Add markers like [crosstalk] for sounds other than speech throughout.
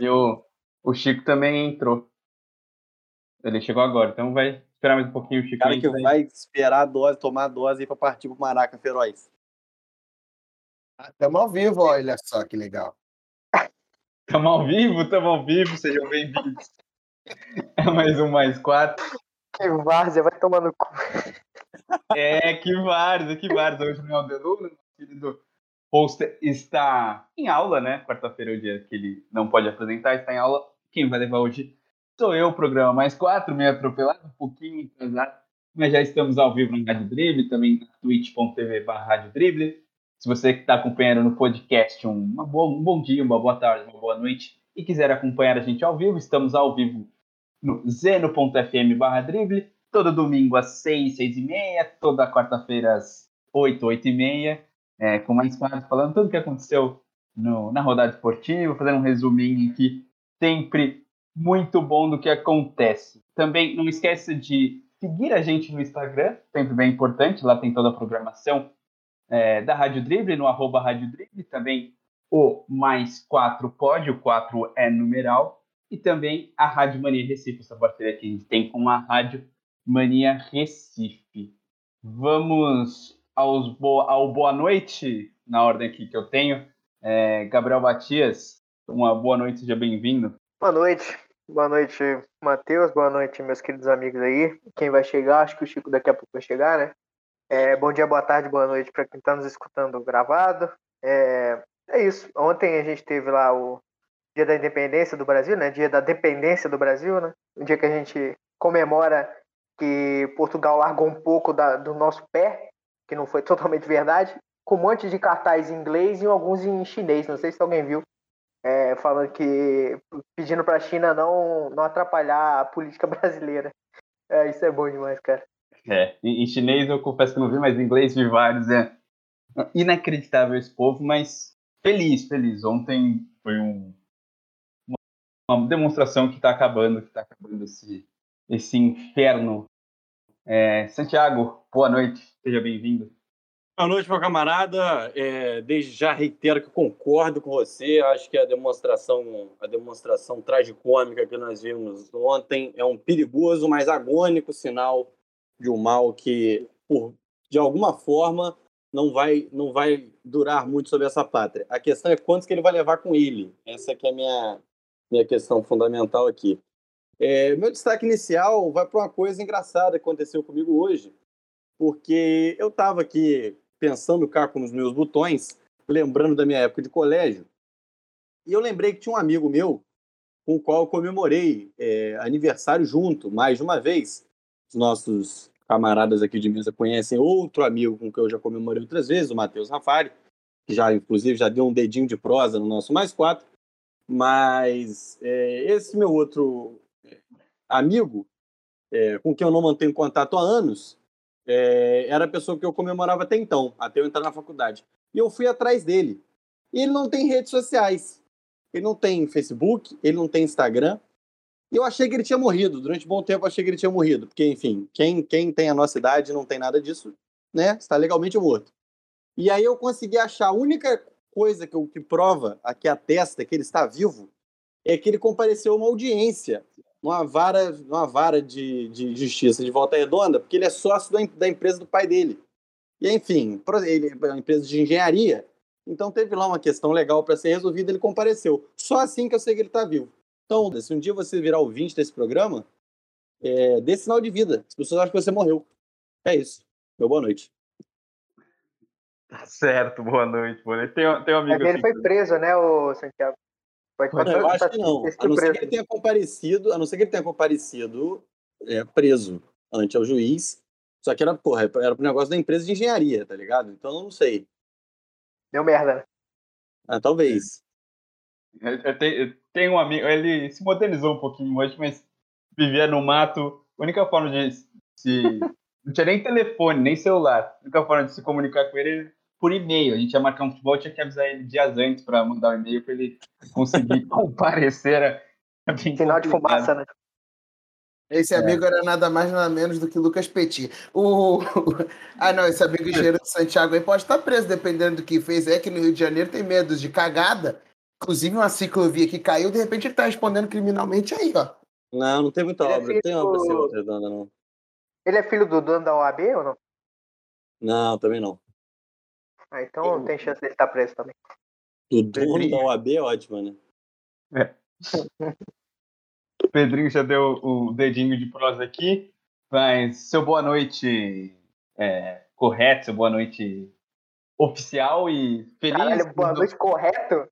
E o, o Chico também entrou. Ele chegou agora, então vai esperar mais um pouquinho o Chico. Cara que vai esperar a dose, tomar a dose aí pra partir pro Maraca Feroz. Estamos ao vivo, olha só que legal. [laughs] Estamos ao vivo, estamos ao vivo, sejam bem-vindos. É mais um, mais quatro. Que várzea, vai tomar no cu. É, que várzea, que várzea. Hoje não é o nosso querido poster está em aula, né? Quarta-feira é o dia que ele não pode apresentar, está em aula. Quem vai levar hoje sou eu, programa mais quatro, meio atropelado, um pouquinho atrasado, mas já estamos ao vivo no Rádio Drible, também na twitch.tv Rádio Drible. Se você que está acompanhando no podcast, uma boa, um bom dia, uma boa tarde, uma boa noite, e quiser acompanhar a gente ao vivo, estamos ao vivo no zeno.fm barra drible, todo domingo às 6, 6 e meia, toda quarta-feira às 8, 8 e meia, é, com mais quadros falando tudo o que aconteceu no, na rodada esportiva, fazendo um resuminho aqui, sempre muito bom do que acontece. Também não esqueça de seguir a gente no Instagram, sempre bem importante, lá tem toda a programação é, da Rádio Drible, no arroba Rádio Drible, também o mais 4 pode, o 4 é numeral, e também a Rádio Mania Recife, essa parceria que a gente tem com a Rádio Mania Recife. Vamos aos bo ao boa noite, na ordem aqui que eu tenho. É, Gabriel Batias, uma boa noite, seja bem-vindo. Boa noite, boa noite, Matheus, boa noite, meus queridos amigos aí. Quem vai chegar, acho que o Chico daqui a pouco vai chegar, né? É, bom dia, boa tarde, boa noite para quem está nos escutando gravado. É, é isso. Ontem a gente teve lá o Dia da Independência do Brasil, né? Dia da Dependência do Brasil, né? O dia que a gente comemora que Portugal largou um pouco da, do nosso pé, que não foi [laughs] totalmente verdade, com um monte de cartaz em inglês e alguns em chinês. Não sei se alguém viu. É, falando que pedindo para a China não, não atrapalhar a política [laughs] brasileira. É, isso é bom demais, cara. É, em, chinês eu confesso que não vi, mas em inglês vi vários. É inacreditável esse povo, mas feliz, feliz. Ontem foi um, uma demonstração que está acabando, que está acabando esse, esse inferno. É, Santiago, boa noite, seja bem-vindo. Boa noite, meu camarada. É, desde já reitero que concordo com você. Acho que a demonstração, a demonstração tragicômica que nós vimos ontem é um perigoso, mas agônico sinal de um mal que, por, de alguma forma, não vai, não vai durar muito sobre essa pátria. A questão é quantos que ele vai levar com ele. Essa que é a minha, minha questão fundamental aqui. É, meu destaque inicial vai para uma coisa engraçada que aconteceu comigo hoje, porque eu estava aqui pensando cá com os meus botões, lembrando da minha época de colégio, e eu lembrei que tinha um amigo meu com o qual eu comemorei é, aniversário junto, mais de uma vez. Os nossos camaradas aqui de mesa conhecem outro amigo com quem eu já comemorei outras vezes, o Matheus Rafari, que já, inclusive, já deu um dedinho de prosa no nosso mais quatro. Mas é, esse meu outro amigo, é, com quem eu não mantenho contato há anos, é, era a pessoa que eu comemorava até então, até eu entrar na faculdade. E eu fui atrás dele. E ele não tem redes sociais. Ele não tem Facebook, ele não tem Instagram. E eu achei que ele tinha morrido. Durante um bom tempo eu achei que ele tinha morrido. Porque, enfim, quem, quem tem a nossa idade não tem nada disso, né? Está legalmente morto. E aí eu consegui achar a única coisa que, que prova, que atesta que ele está vivo, é que ele compareceu a uma audiência, uma vara, uma vara de, de justiça de volta redonda, porque ele é sócio da, da empresa do pai dele. E enfim, ele é uma empresa de engenharia, então teve lá uma questão legal para ser resolvida, ele compareceu. Só assim que eu sei que ele está vivo. Então, se um dia você virar ouvinte desse programa, é, dê sinal de vida. As pessoas acham que você morreu. É isso. Meu boa noite. Tá certo, boa noite. Boa noite. Tem, tem um amigo. É ele foi preso, né, o Santiago? Pode, pode, eu acho que não. A não ser que ele tenha comparecido, a não ser que ele tenha comparecido é, preso ante ao juiz. Só que era, porra, era pro negócio da empresa de engenharia, tá ligado? Então eu não sei. Deu merda, né? Ah, talvez. Eu, eu, tenho, eu tenho um amigo, ele se modernizou um pouquinho hoje, mas vivia no mato. A única forma de se. não tinha nem telefone, nem celular. A única forma de se comunicar com ele por e-mail. A gente ia marcar um futebol, tinha que avisar ele dias antes para mandar o um e-mail para ele conseguir [laughs] comparecer. Final de fumaça, né? Esse é. amigo é. era nada mais nada menos do que Lucas Petit. O... Ah, não, esse amigo engenheiro de Santiago aí pode estar preso, dependendo do que fez. É que no Rio de Janeiro tem medo de cagada. inclusive uma ciclovia que caiu, de repente ele tá respondendo criminalmente aí, ó. Não, não tem muita Ele é obra. Tem filho obra assim, do- redonda, não. Ele é filho do dono da OAB ou não? Não, também não. Ah, então tem chance dele estar preso também. O dono da OAB é ótimo, né? O [laughs] Pedrinho já deu o dedinho de prosa aqui, mas seu boa noite é, correto, seu boa noite oficial e feliz. Caralho, boa do- noite, correto?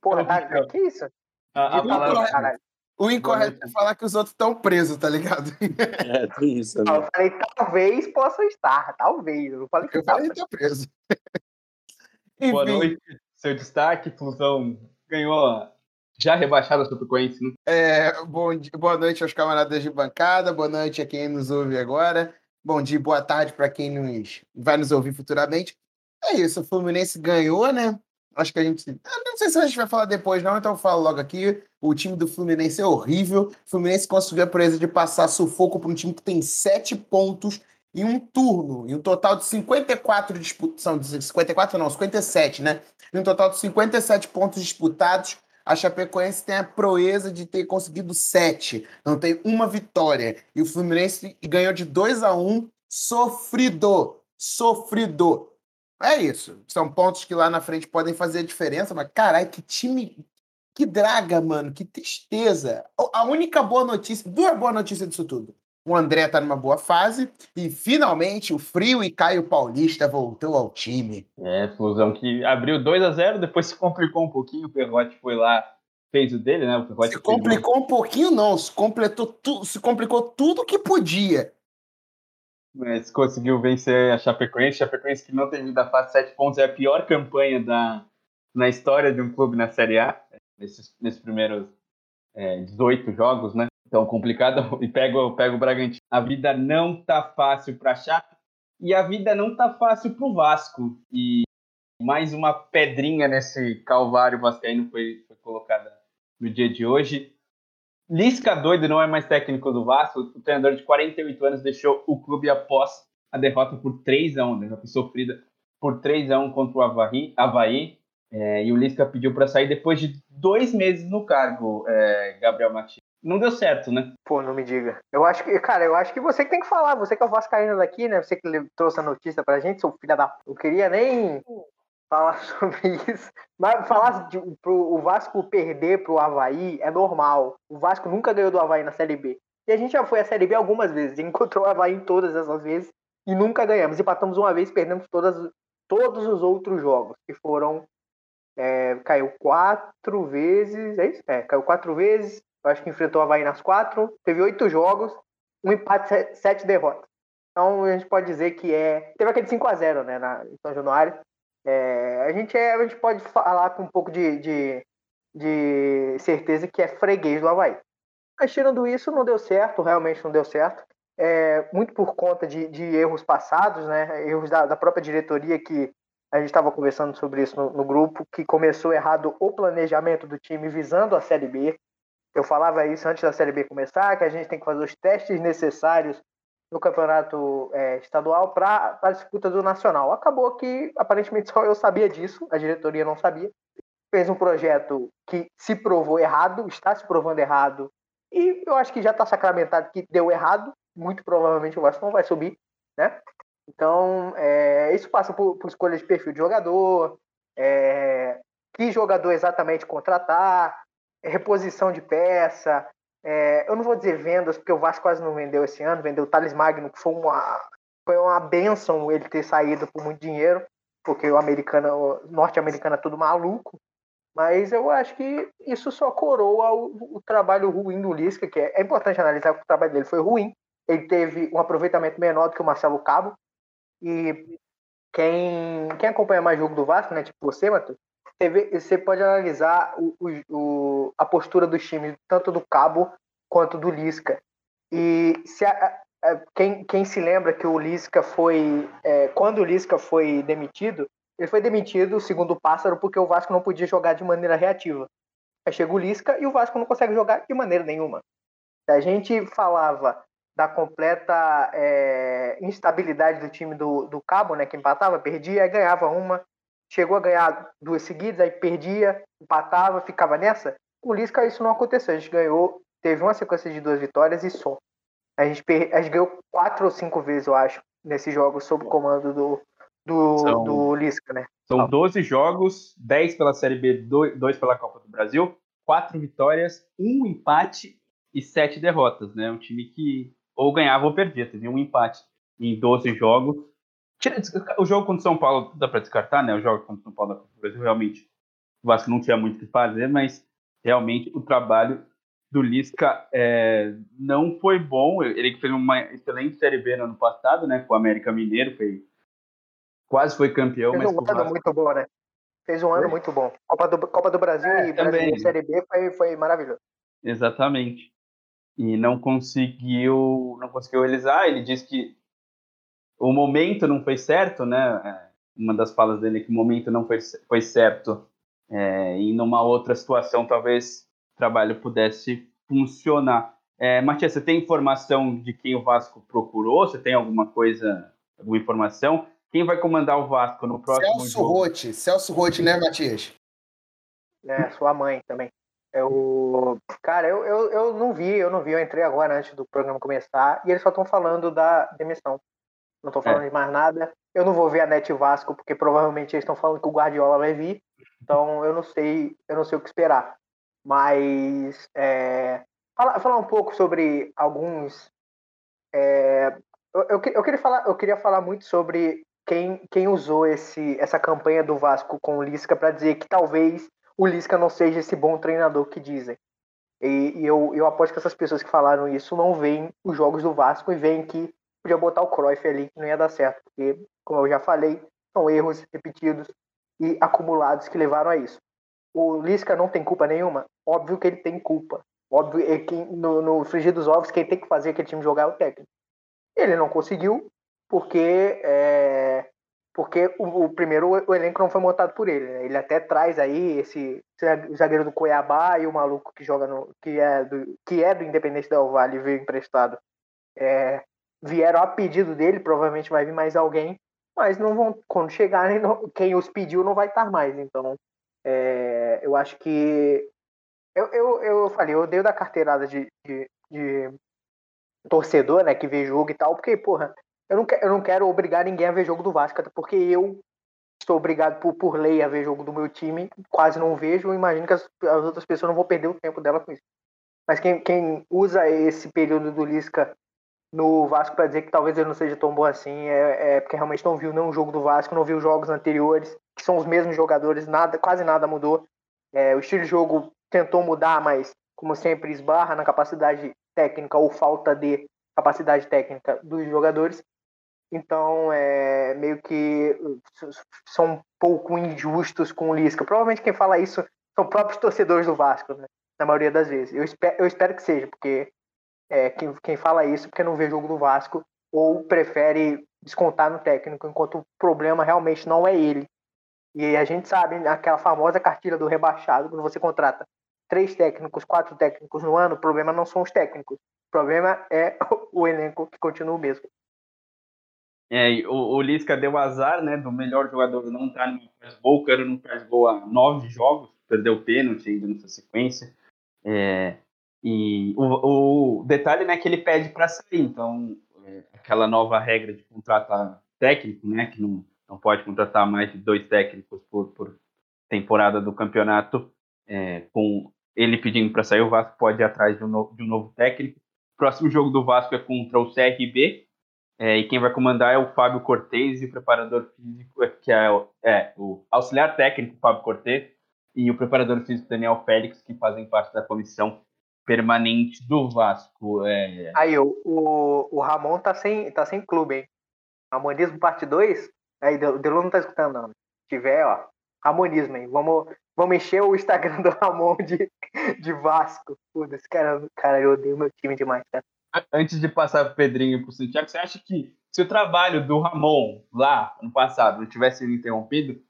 Porra, tá, que isso? a, a palavra-. O incorreto é falar que os outros estão presos, tá ligado? [laughs] É, tem isso também. Eu falei, talvez possa estar, talvez. Eu não falei que Eu falei, tá preso. Boa noite, seu destaque, Flusão ganhou já rebaixada a Chapecoense, né? é, bom dia, boa noite aos camaradas de bancada, boa noite a quem nos ouve agora, bom dia, boa tarde para quem nos vai nos ouvir futuramente. É isso, o Fluminense ganhou, né? Acho que a gente. Não sei se a gente vai falar depois, não, então eu falo logo aqui. O time do Fluminense é horrível. O Fluminense conseguiu a proeza de passar sufoco para um time que tem sete pontos em um turno, em um total de 54 disputas. São 54, não, 57, né? Em um total de 57 pontos disputados. A Chapecoense tem a proeza de ter conseguido sete. Não tem uma vitória. E o Fluminense ganhou de 2 a 1 sofrido. Sofrido. É isso. São pontos que lá na frente podem fazer a diferença, mas caralho, que time. Que draga, mano. Que tristeza. A única boa notícia, duas boas notícias disso tudo. O André tá numa boa fase e finalmente o Frio e Caio Paulista voltou ao time. É, Flusão que abriu 2 a 0 depois [laughs] se complicou um pouquinho, o Perrote foi lá, fez o dele, né? O Perrote Se complicou um pouquinho, não. Se, completou tu, se complicou tudo que podia. mas conseguiu vencer a Chapecoense. Chapecoense que não tem vida fácil, 7 pontos, é a pior campanha da, na história de um clube na Série A, nesses, nesses primeiros é, 18 jogos, né? Então, complicado. [laughs] E pega, o- pega o Bragantino. A vida não tá fácil para Chape e a vida não tá fácil para o Vasco. E mais uma pedrinha nesse calvário vascaíno foi, foi colocada no dia de hoje. Lisca doido não é mais técnico do Vasco. O treinador de 48 anos deixou o clube após a derrota por 3 a 1, né? Já foi sofrida por 3 a 1 contra o Havaí. Havaí é, e o Lisca pediu para sair depois de dois meses no cargo, é, Gabriel Matias. Não deu certo, né? Pô, não me diga. Eu acho que, cara, eu acho que você que tem que falar. Você que é o Vascaíno daqui, né? Você que trouxe a notícia pra gente, seu filho da. Eu queria nem falar [laughs] sobre isso. Mas falar de, pro, o Vasco perder pro Havaí é normal. O Vasco nunca ganhou do Havaí na Série B. E a gente já foi à Série B algumas vezes. Encontrou o Havaí em todas essas vezes e nunca ganhamos. Empatamos uma vez, perdemos todas, todos os outros jogos, que foram. é, caiu quatro vezes. É isso? É, caiu quatro vezes. Eu acho que enfrentou o Havaí nas quatro. Teve oito jogos, um empate, se- sete derrotas. Então a gente pode dizer que é. Teve aquele 5x0, né, na, em São Januário. É, a, gente é, a gente pode falar com um pouco de, de, de certeza que é freguês do Havaí. Mas tirando isso, não deu certo, realmente não deu certo. É, muito por conta de, de erros passados, né? Erros da, da própria diretoria que a gente estava conversando sobre isso no, no grupo, que começou errado o planejamento do time visando a Série B. Eu falava isso antes da Série B começar, que a gente tem que fazer os testes necessários no campeonato é, estadual para a disputa do nacional. Acabou que aparentemente só eu sabia disso, a diretoria não sabia. Fez um projeto que se provou errado, está se provando errado, e eu acho que já está sacramentado que deu errado. Muito provavelmente o Vasco não vai subir, né? Então, é, isso passa por, por escolha de perfil de jogador, é, que jogador exatamente contratar, reposição de peça. É, eu não vou dizer vendas, porque o Vasco quase não vendeu esse ano, vendeu o Thales Magno, que foi uma, foi uma benção ele ter saído por muito dinheiro, porque o americano, norte-americano é tudo maluco. Mas eu acho que isso só coroa o, o trabalho ruim do Lisca, que é, é importante analisar que o trabalho dele foi ruim. Ele teve um aproveitamento menor do que o Marcelo Cabo. E quem, quem acompanha mais jogo do Vasco, né, tipo você, Matheus, você, vê- você pode analisar o, o- a postura dos times, tanto do Cabo quanto do Lisca. E se a- a- quem, quem se lembra que o Lisca foi. é, quando o Lisca foi demitido, ele foi demitido, segundo o Pássaro, porque o Vasco não podia jogar de maneira reativa. Aí chega o Lisca e o Vasco não consegue jogar de maneira nenhuma. A gente falava da completa é, instabilidade do time do, do Cabo, né? Que empatava, perdia, ganhava uma. Chegou a ganhar duas seguidas, aí perdia, empatava, ficava nessa. Com o Lisca isso não aconteceu. A gente ganhou, teve uma sequência de duas vitórias e só. A gente, per... a gente ganhou quatro ou cinco vezes, eu acho, nesses jogos sob o comando do, do, são, do Lisca, né? São 12 jogos, 10 pela Série B, 2 pela Copa do Brasil, quatro vitórias, um empate e sete derrotas, né? Um time que ou ganhava ou perdia, teve um empate em 12 jogos. O jogo contra o São Paulo dá para descartar, né? O jogo contra o São Paulo da Copa do Brasil realmente o Vasco não tinha muito o que fazer, mas realmente o trabalho do Lisca é, não foi bom. Ele fez uma excelente Série B no ano passado, né? Com o América Mineiro, foi, quase foi campeão. Fez mas um ano Vasco... muito bom, né? Fez um ano foi? muito bom. Copa do, Copa do Brasil é, e Brasil Série B foi, foi maravilhoso. Exatamente. E não conseguiu, não conseguiu realizar. Ele disse que o momento não foi certo, né? É, uma das falas dele é que o momento não foi, foi certo. É, e numa outra situação, talvez o trabalho pudesse funcionar. É, Matias, você tem informação de quem o Vasco procurou? Você tem alguma coisa, alguma informação? Quem vai comandar o Vasco no próximo Celso jogo? Rotti. Celso Rotti, né, Matias? É, sua mãe também. Eu, cara, eu, eu, eu não vi, eu não vi, eu entrei agora antes do programa começar e eles só estão falando da demissão. Não estão falando é. de mais nada. Eu não vou ver a Net Vasco porque provavelmente eles estão falando que o Guardiola vai vir. Então eu não sei, eu não sei o que esperar. Mas é, falar, falar um pouco sobre alguns. É, eu, eu, eu, queria falar, eu queria falar muito sobre quem, quem usou esse, essa campanha do Vasco com o Lisca para dizer que talvez o Lisca não seja esse bom treinador que dizem. E, e, eu, eu aposto que essas pessoas que falaram isso não veem os jogos do Vasco e veem que podia botar o Cruyff ali que não ia dar certo, porque, como eu já falei, são erros repetidos e acumulados que levaram a isso. O Lisca não tem culpa nenhuma? Óbvio que ele tem culpa. Óbvio é que no, no frigir dos ovos, quem tem que fazer aquele time jogar é o técnico. Ele não conseguiu, porque é, porque o, o, primeiro o elenco não foi montado por ele. Né? Ele até traz aí esse zagueiro do Cuiabá e o maluco que joga no que é do que é do Independente Del Vale veio emprestado. É, vieram a pedido dele, provavelmente vai vir mais alguém, mas não vão quando chegarem [laughs] não, quem os pediu não vai estar mais. Então é, eu acho que eu, eu, eu falei, eu odeio da carteirada de, de, de torcedor, né, que vê jogo e tal, porque porra eu não, quero, eu não quero obrigar ninguém a ver jogo do Vasco, até porque eu estou obrigado por, por lei a ver jogo do meu time, quase não vejo, imagino que as, as outras pessoas não vão perder o tempo dela com isso. Mas quem, quem usa esse período do Lisca no Vasco para dizer que talvez ele não seja tão bom assim é, é, porque realmente não viu nenhum jogo do Vasco, não viu jogos anteriores, que são os mesmos jogadores, nada, quase nada mudou. É, o estilo de jogo tentou mudar, mas como sempre esbarra na capacidade técnica ou falta de capacidade técnica dos jogadores. Então, é meio que são um pouco injustos com o Lisca. Provavelmente quem fala isso são próprios torcedores do Vasco, né? na maioria das vezes. Eu espero, eu espero que seja, porque é, quem, quem fala isso porque não vê jogo do Vasco ou prefere descontar no técnico, enquanto o problema realmente não é ele. E a gente sabe aquela famosa cartilha do rebaixado, quando você contrata três técnicos, quatro técnicos no ano, o problema não são os técnicos. O problema é [laughs] o elenco que continua o mesmo. É, o, o Lisca deu azar, né, do melhor jogador não estar no faz gol, o cara não faz gol há nove jogos, perdeu pênalti ainda nessa sequência. É, e o, o, detalhe, né, que ele pede para sair, então é, aquela nova regra de contratar técnico, né, que não, não pode contratar mais de dois técnicos por, por temporada do campeonato, é, com ele pedindo para sair, o Vasco pode ir atrás de um, novo, de um novo técnico. O próximo jogo do Vasco é contra o CRB, é, e quem vai comandar é o Fábio Cortez e o preparador físico, é, que é, é o auxiliar técnico Fábio Cortez e o preparador físico Daniel Félix, que fazem parte da comissão permanente do Vasco. É... Aí, o, o, o Ramon tá sem, tá sem clube, hein? Ramonismo parte 2? Aí, o Delon não tá escutando, não. Se tiver, ó, Ramonismo, hein? Vamos, vamos encher o Instagram [laughs] do Ramon de, de Vasco. Puta, esse cara, cara, eu odeio meu time demais, cara antes de passar para o Pedrinho e para o Santiago, você acha que se o trabalho do Ramon lá no passado não tivesse sido interrompido,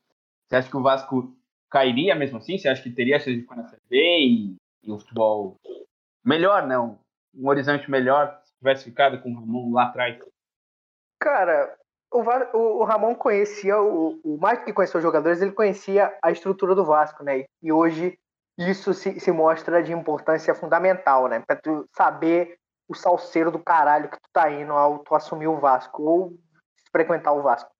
você acha que o Vasco cairia mesmo assim? Você acha que teria chance de ficar na CB e, e o futebol melhor, não? Um horizonte melhor se tivesse ficado com o Ramon lá atrás? Cara, o, o, o Ramon conhecia, o, o mais que conhecia os jogadores, ele conhecia a estrutura do Vasco, né? E hoje isso se, se mostra de importância fundamental, né? Pra tu saber o salseiro do caralho que tu tá indo ao tu assumir o Vasco ou frequentar o Vasco.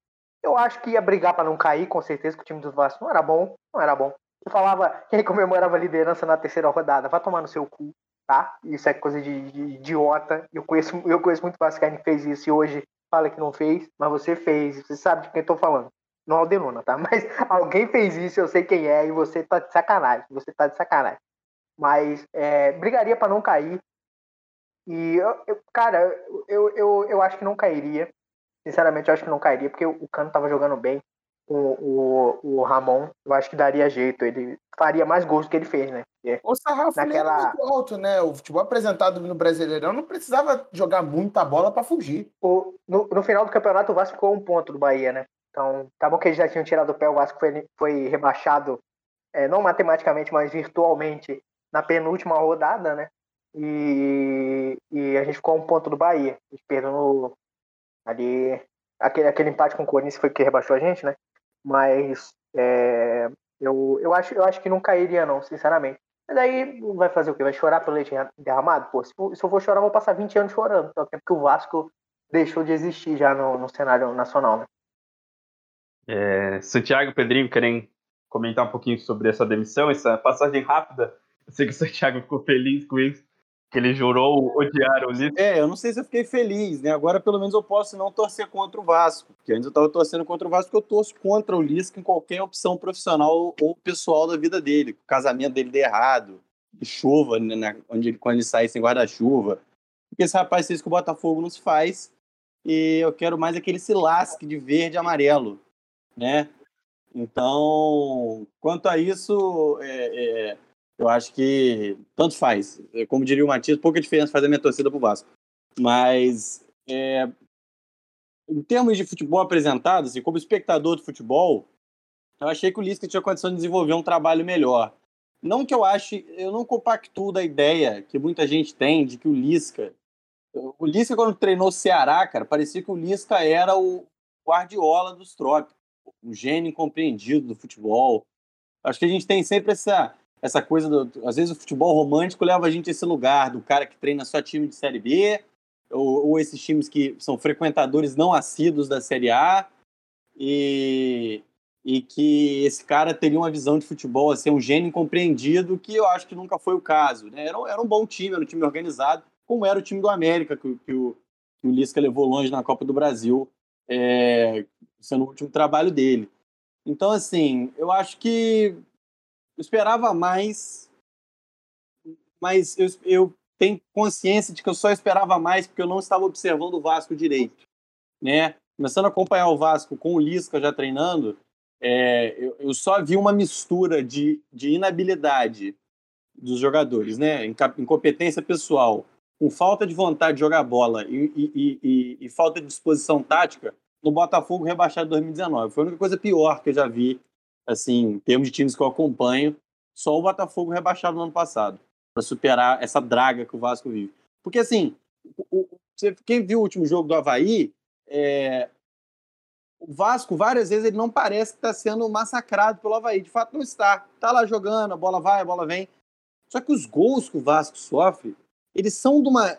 Eu acho que ia brigar para não cair, com certeza, que o time do Vasco não era bom, não era bom. Eu falava, quem comemorava a liderança na terceira rodada, vai tomar no seu cu, tá? Isso é coisa de, de idiota. Eu conheço, eu conheço muito Vascaíno que fez isso e hoje fala que não fez, mas você fez, você sabe de quem eu tô falando. Não é o Deluna, tá? [laughs] Mas alguém fez isso, eu sei quem é, e você tá de sacanagem. Você tá de sacanagem. Mas é, brigaria para não cair. E, eu, eu, cara, eu, eu, eu acho que não cairia. Sinceramente, eu acho que não cairia, porque o Cano tava jogando bem. O, o, o Ramon, eu acho que daria jeito. Ele faria mais gols do que ele fez, né? Porque o sarrafo naquela... muito alto, né? O futebol apresentado no Brasileirão não precisava jogar muita bola para fugir. O, no, no final do campeonato, o Vasco ficou um ponto do Bahia, né? Então, tá bom que eles já tinham tirado o pé, o Vasco foi, foi rebaixado, é, não matematicamente, mas virtualmente, na penúltima rodada, né? E, e a gente ficou um ponto do Bahia. A gente perdeu no, ali. Aquele, aquele empate com o Corinthians foi que rebaixou a gente, né? Mas é, eu, eu, acho, eu acho que não cairia, não, sinceramente. Mas aí vai fazer o quê? Vai chorar pelo leite derramado? Pô, se, se eu for chorar, eu vou passar 20 anos chorando. É o tempo que o Vasco deixou de existir já no, no cenário nacional, né? É, Santiago Pedrinho querem comentar um pouquinho sobre essa demissão, essa passagem rápida. Eu sei que o Santiago ficou feliz com isso, que ele jurou odiar o Lisca. É, eu não sei se eu fiquei feliz, né? Agora pelo menos eu posso não torcer contra o Vasco, porque antes eu estava torcendo contra o Vasco, porque eu torço contra o Lisca em qualquer opção profissional ou pessoal da vida dele. O casamento dele der errado, chuva, né, onde ele, quando ele sai sem guarda-chuva. Porque esse rapaz fez que o Botafogo não se faz, e eu quero mais aquele se lasque de verde e amarelo né? Então, quanto a isso, é, é, eu acho que tanto faz. É, como diria o Matias, pouca diferença faz a minha torcida pro Vasco. Mas, é, em termos de futebol apresentado, assim, como espectador de futebol, eu achei que o Lisca tinha condição de desenvolver um trabalho melhor. Não que eu ache, eu não compactuo da ideia que muita gente tem de que o Lisca. O Lisca, quando treinou o Ceará, cara, parecia que o Lisca era o Guardiola dos trópicos um gênio incompreendido do futebol. Acho que a gente tem sempre essa, essa coisa, do, às vezes o futebol romântico leva a gente a esse lugar do cara que treina só time de Série B, ou, ou esses times que são frequentadores não assíduos da Série A, e, e que esse cara teria uma visão de futebol, assim, um gênio incompreendido, que eu acho que nunca foi o caso. Né? Era, era um bom time, era um time organizado, como era o time do América, que, que o, que o Lisca levou longe na Copa do Brasil, é, sendo o último trabalho dele. Então, assim, eu acho que eu esperava mais, mas eu, eu tenho consciência de que eu só esperava mais porque eu não estava observando o Vasco direito, né? Começando a acompanhar o Vasco com o Lisca já treinando, é, eu, eu, só vi uma mistura de, de inabilidade dos jogadores, né? Incompetência pessoal, com falta de vontade de jogar bola e, e, e, e falta de disposição tática, no Botafogo rebaixado em 2019. Foi a única coisa pior que eu já vi, assim, em termos de times que eu acompanho, só o Botafogo rebaixado no ano passado, para superar essa draga que o Vasco vive. Porque, assim, o, quem viu o último jogo do Havaí, é, o Vasco, várias vezes, ele não parece que está sendo massacrado pelo Havaí. De fato, não está. Está lá jogando, a bola vai, a bola vem. Só que os gols que o Vasco sofre, eles são de uma.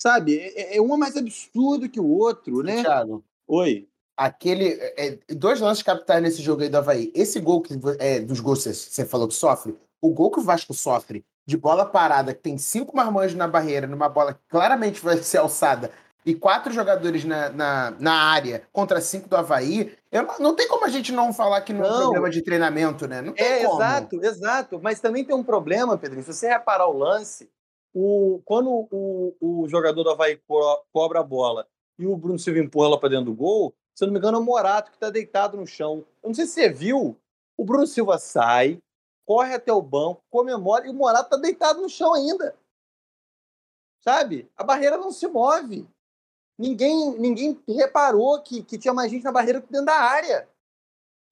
Sabe? É, é um mais absurdo que o outro, né? Thiago, Oi. Aquele. É, dois lances capitais nesse jogo aí do Havaí. Esse gol que é, dos gols que você falou que sofre, o gol que o Vasco sofre de bola parada, que tem cinco marmanjos na barreira, numa bola que claramente vai ser alçada, e quatro jogadores na, na, na área contra cinco do Havaí, eu, não tem como a gente não falar que não, é um problema de treinamento, né? Não tem é, como. exato, exato. Mas também tem um problema, Pedro. Se você reparar o lance, o, quando o, o jogador do Havaí co cobra a bola e o Bruno Silva empurra ela para dentro do gol, se eu não me engano, é o Morato que está deitado no chão. Eu não sei se você viu, o Bruno Silva sai, corre até o banco, comemora e o Morato está deitado no chão ainda. Sabe? A barreira não se move. Ninguém, ninguém reparou que, que tinha mais gente na barreira que dentro da área.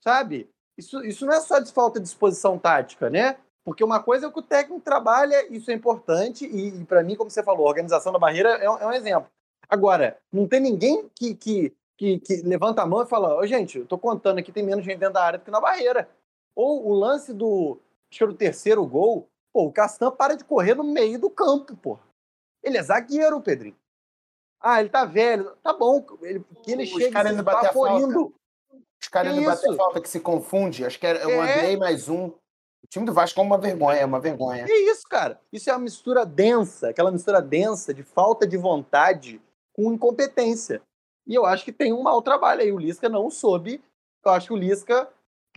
Sabe? Isso, isso não é só de falta de disposição tática, né? Porque uma coisa é que o técnico trabalha, isso é importante, e, e para mim, como você falou, a organização da barreira é um, é um exemplo. Agora, não tem ninguém que, que que, que levanta a mão e fala: Ô, gente, eu tô contando aqui, tem menos gente dentro da área do que na barreira. Ou o lance do, acho que era o terceiro gol, pô, o Castan para de correr no meio do campo, pô. Ele é zagueiro, Pedrinho. Ah, ele tá velho. Tá bom, ele, porque ele Os chega caras batem a esbaforindo. Os caras Que batem isso? falta que se confunde. Acho que é um É. Andrei mais um. O time do Vasco é uma vergonha, é uma vergonha. Que isso, cara? Isso é uma mistura densa, aquela mistura densa de falta de vontade com incompetência. E eu acho que tem um mau trabalho aí. O Lisca não soube. Eu acho que o Lisca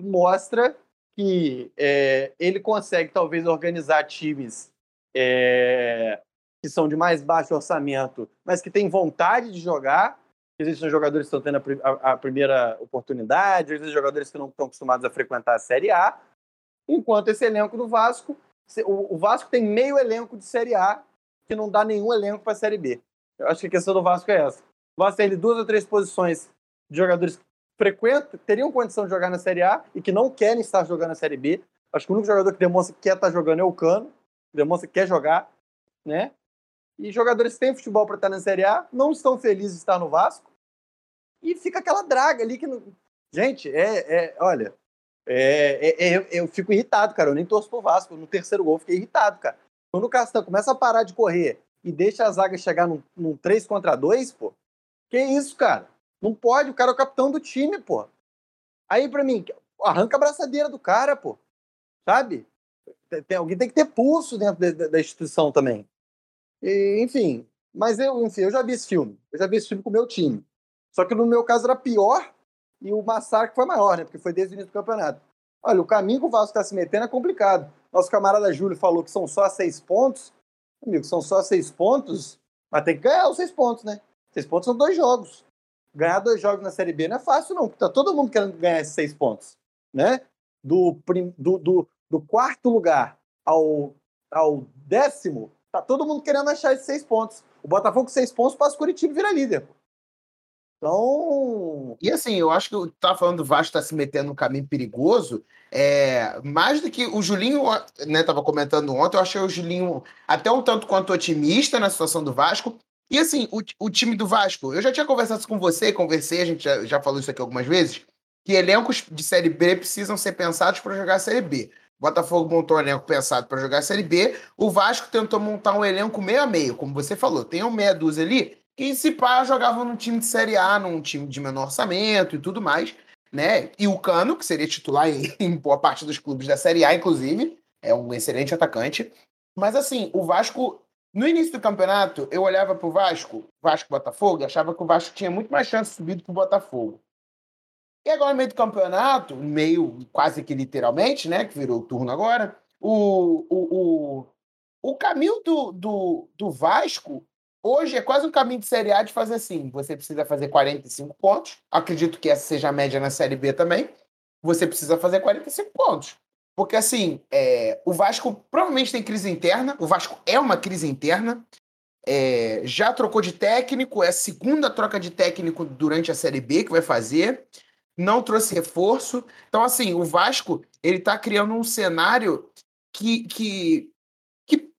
mostra que é, ele consegue talvez organizar times é, que são de mais baixo orçamento, mas que têm vontade de jogar. Existem jogadores que estão tendo a, a- primeira oportunidade, existem jogadores que não estão acostumados a frequentar a Série A. Enquanto esse elenco do Vasco, o, o Vasco tem meio elenco de Série A que não dá nenhum elenco para a Série B. Eu acho que a questão do Vasco é essa. Vasco ali duas ou três posições de jogadores que frequentam, teriam condição de jogar na Série A e que não querem estar jogando na Série B. Acho que o único jogador que demonstra que quer estar jogando é o Cano, demonstra que quer jogar, né? E jogadores que têm futebol para estar na Série A não estão felizes de estar no Vasco. E fica aquela draga ali que. não- Gente, é, é olha, é, é- é- eu fico irritado, cara. Eu nem torço pro Vasco. No terceiro gol, fiquei irritado, cara. Quando o Castan começa a parar de correr e deixa a zaga chegar num, num 3 contra 2, pô. Que isso, cara? Não pode, o cara é o capitão do time, pô. Aí, pra mim, arranca a braçadeira do cara, pô. Sabe? Tem, alguém tem que ter pulso dentro de- de- da instituição também. E, enfim, mas eu, enfim, eu já vi esse filme. Eu já vi esse filme com o meu time. Só que no meu caso era pior e o massacre foi maior, né? Porque foi desde o início do campeonato. Olha, o caminho que o Vasco está se metendo é complicado. Nosso camarada Júlio falou que são só seis pontos. Amigo, são só seis pontos, mas tem que ganhar os seis pontos, né? Seis pontos são dois jogos. Ganhar dois jogos na Série B não é fácil, não, tá todo mundo querendo ganhar esses seis pontos, né? Do, do, do, do quarto lugar ao, ao décimo, tá todo mundo querendo achar esses seis pontos. O Botafogo com seis pontos passa o Curitiba e vira líder. Então, E assim, eu acho que eu tava falando do Vasco tá se metendo num caminho perigoso. É, mais do que o Julinho, né, tava comentando ontem, eu achei o Julinho até um tanto quanto otimista na situação do Vasco. E assim, o, o time do Vasco, eu já tinha conversado com você, conversei, a gente já, já falou isso aqui algumas vezes, que elencos de Série B precisam ser pensados para jogar a Série B. Botafogo montou um elenco pensado para jogar a Série B, o Vasco tentou montar um elenco meio a meio, como você falou, tem um meia dúzia ali que se pá jogavam num time de Série A, num time de menor orçamento e tudo mais, né? E o Cano, que seria titular [laughs] em, em boa parte dos clubes da Série A, inclusive, é um excelente atacante. Mas assim, o Vasco, no início do campeonato, eu olhava pro Vasco, Vasco Botafogo, e achava que o Vasco tinha muito mais chance de subir do que o Botafogo. E agora, no meio do campeonato, meio quase que literalmente, né? Que virou o turno agora, o, o, o, o caminho do, do, do Vasco hoje é quase um caminho de Série A de fazer assim: você precisa fazer 45 pontos. Acredito que essa seja a média na Série B também. Você precisa fazer 45 pontos. Porque, assim, é, o Vasco provavelmente tem crise interna. O Vasco é uma crise interna. É, já trocou de técnico, é a segunda troca de técnico durante a Série B que vai fazer. Não trouxe reforço. Então, assim, o Vasco ele tá criando um cenário que, que, que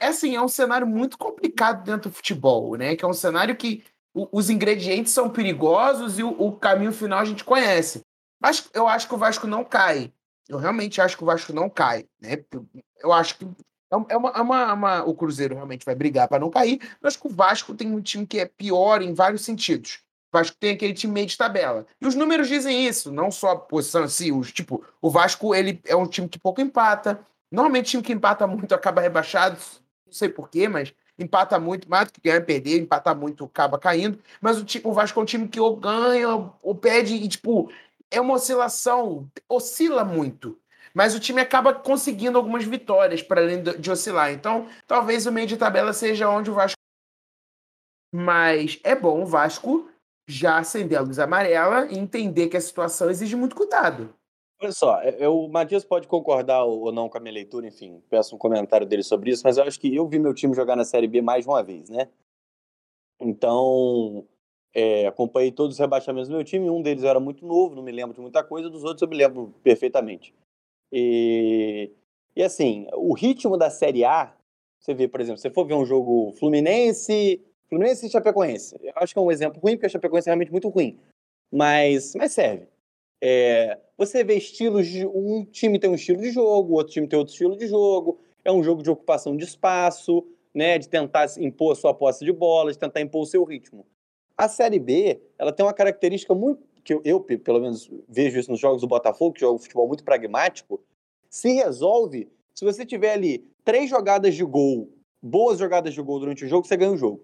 é assim, é um cenário muito complicado dentro do futebol, né? Que é um cenário que o- os ingredientes são perigosos e o, o caminho final a gente conhece. Mas eu acho que o Vasco não cai. Eu realmente acho que o Vasco não cai, né? Eu acho que é uma, é uma- é uma- o Cruzeiro realmente vai brigar para não cair. Acho que o Vasco tem um time que é pior em vários sentidos. O Vasco tem aquele time meio de tabela. E os números dizem isso, não só a posição assim, os, tipo, o Vasco ele é um time que pouco empata. Normalmente, time que empata muito acaba rebaixado, não sei porquê, mas empata muito, mais do que ganhar e perder, empata muito, acaba caindo. Mas o, o Vasco é um time que ou ganha ou perde, e, tipo, é uma oscilação, oscila muito. Mas o time acaba conseguindo algumas vitórias para além de, oscilar. Então, talvez o meio de tabela seja onde o Vasco. Mas é bom o Vasco já acender a luz amarela e entender que a situação exige muito cuidado. Olha só, é- eu- o Matias pode concordar ou não com a minha leitura, enfim, peço um comentário dele sobre isso, mas eu acho que eu vi meu time jogar na Série B mais de uma vez, né? Então, é, acompanhei todos os rebaixamentos do meu time, um deles era muito novo, não me lembro de muita coisa, dos outros eu me lembro perfeitamente. E, e assim, o ritmo da Série A, você vê, por exemplo, se for ver um jogo Fluminense Fluminense e Chapecoense. Eu acho que é um exemplo ruim, porque a Chapecoense é realmente muito ruim. Mas, mas serve. É, você vê estilos de. Um time tem um estilo de jogo, outro time tem outro estilo de jogo. É um jogo de ocupação de espaço, né? De tentar impor a sua posse de bola, de tentar impor o seu ritmo. A Série B, ela tem uma característica muito. que eu, eu pelo menos, vejo isso nos jogos do Botafogo, que joga um futebol muito pragmático. Se resolve se você tiver ali três jogadas de gol, boas jogadas de gol durante o jogo, você ganha o jogo.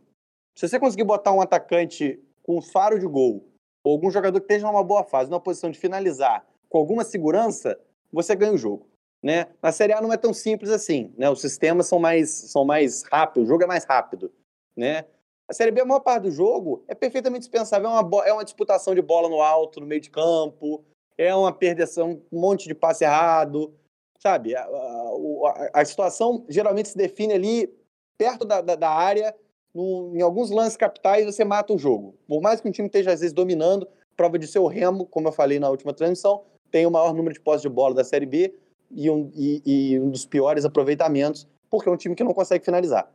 Se você conseguir botar um atacante com faro de gol, ou algum jogador que esteja numa boa fase, numa posição de finalizar, com alguma segurança, você ganha o jogo. Né? Na Série A não é tão simples assim, né? Os sistemas são mais, são mais rápidos, o jogo é mais rápido, né? A Série B, a maior parte do jogo é perfeitamente dispensável, é uma, é uma disputação de bola no alto, no meio de campo, é uma perdição, um monte de passe errado, sabe? A, a, a situação geralmente se define ali perto da, da, da área, no, em alguns lances capitais você mata o jogo. Por mais que um time esteja às vezes dominando, prova de seu Remo, como eu falei na última transmissão, tem o maior número de posses de bola da Série B e um, e, e um dos piores aproveitamentos, porque é um time que não consegue finalizar.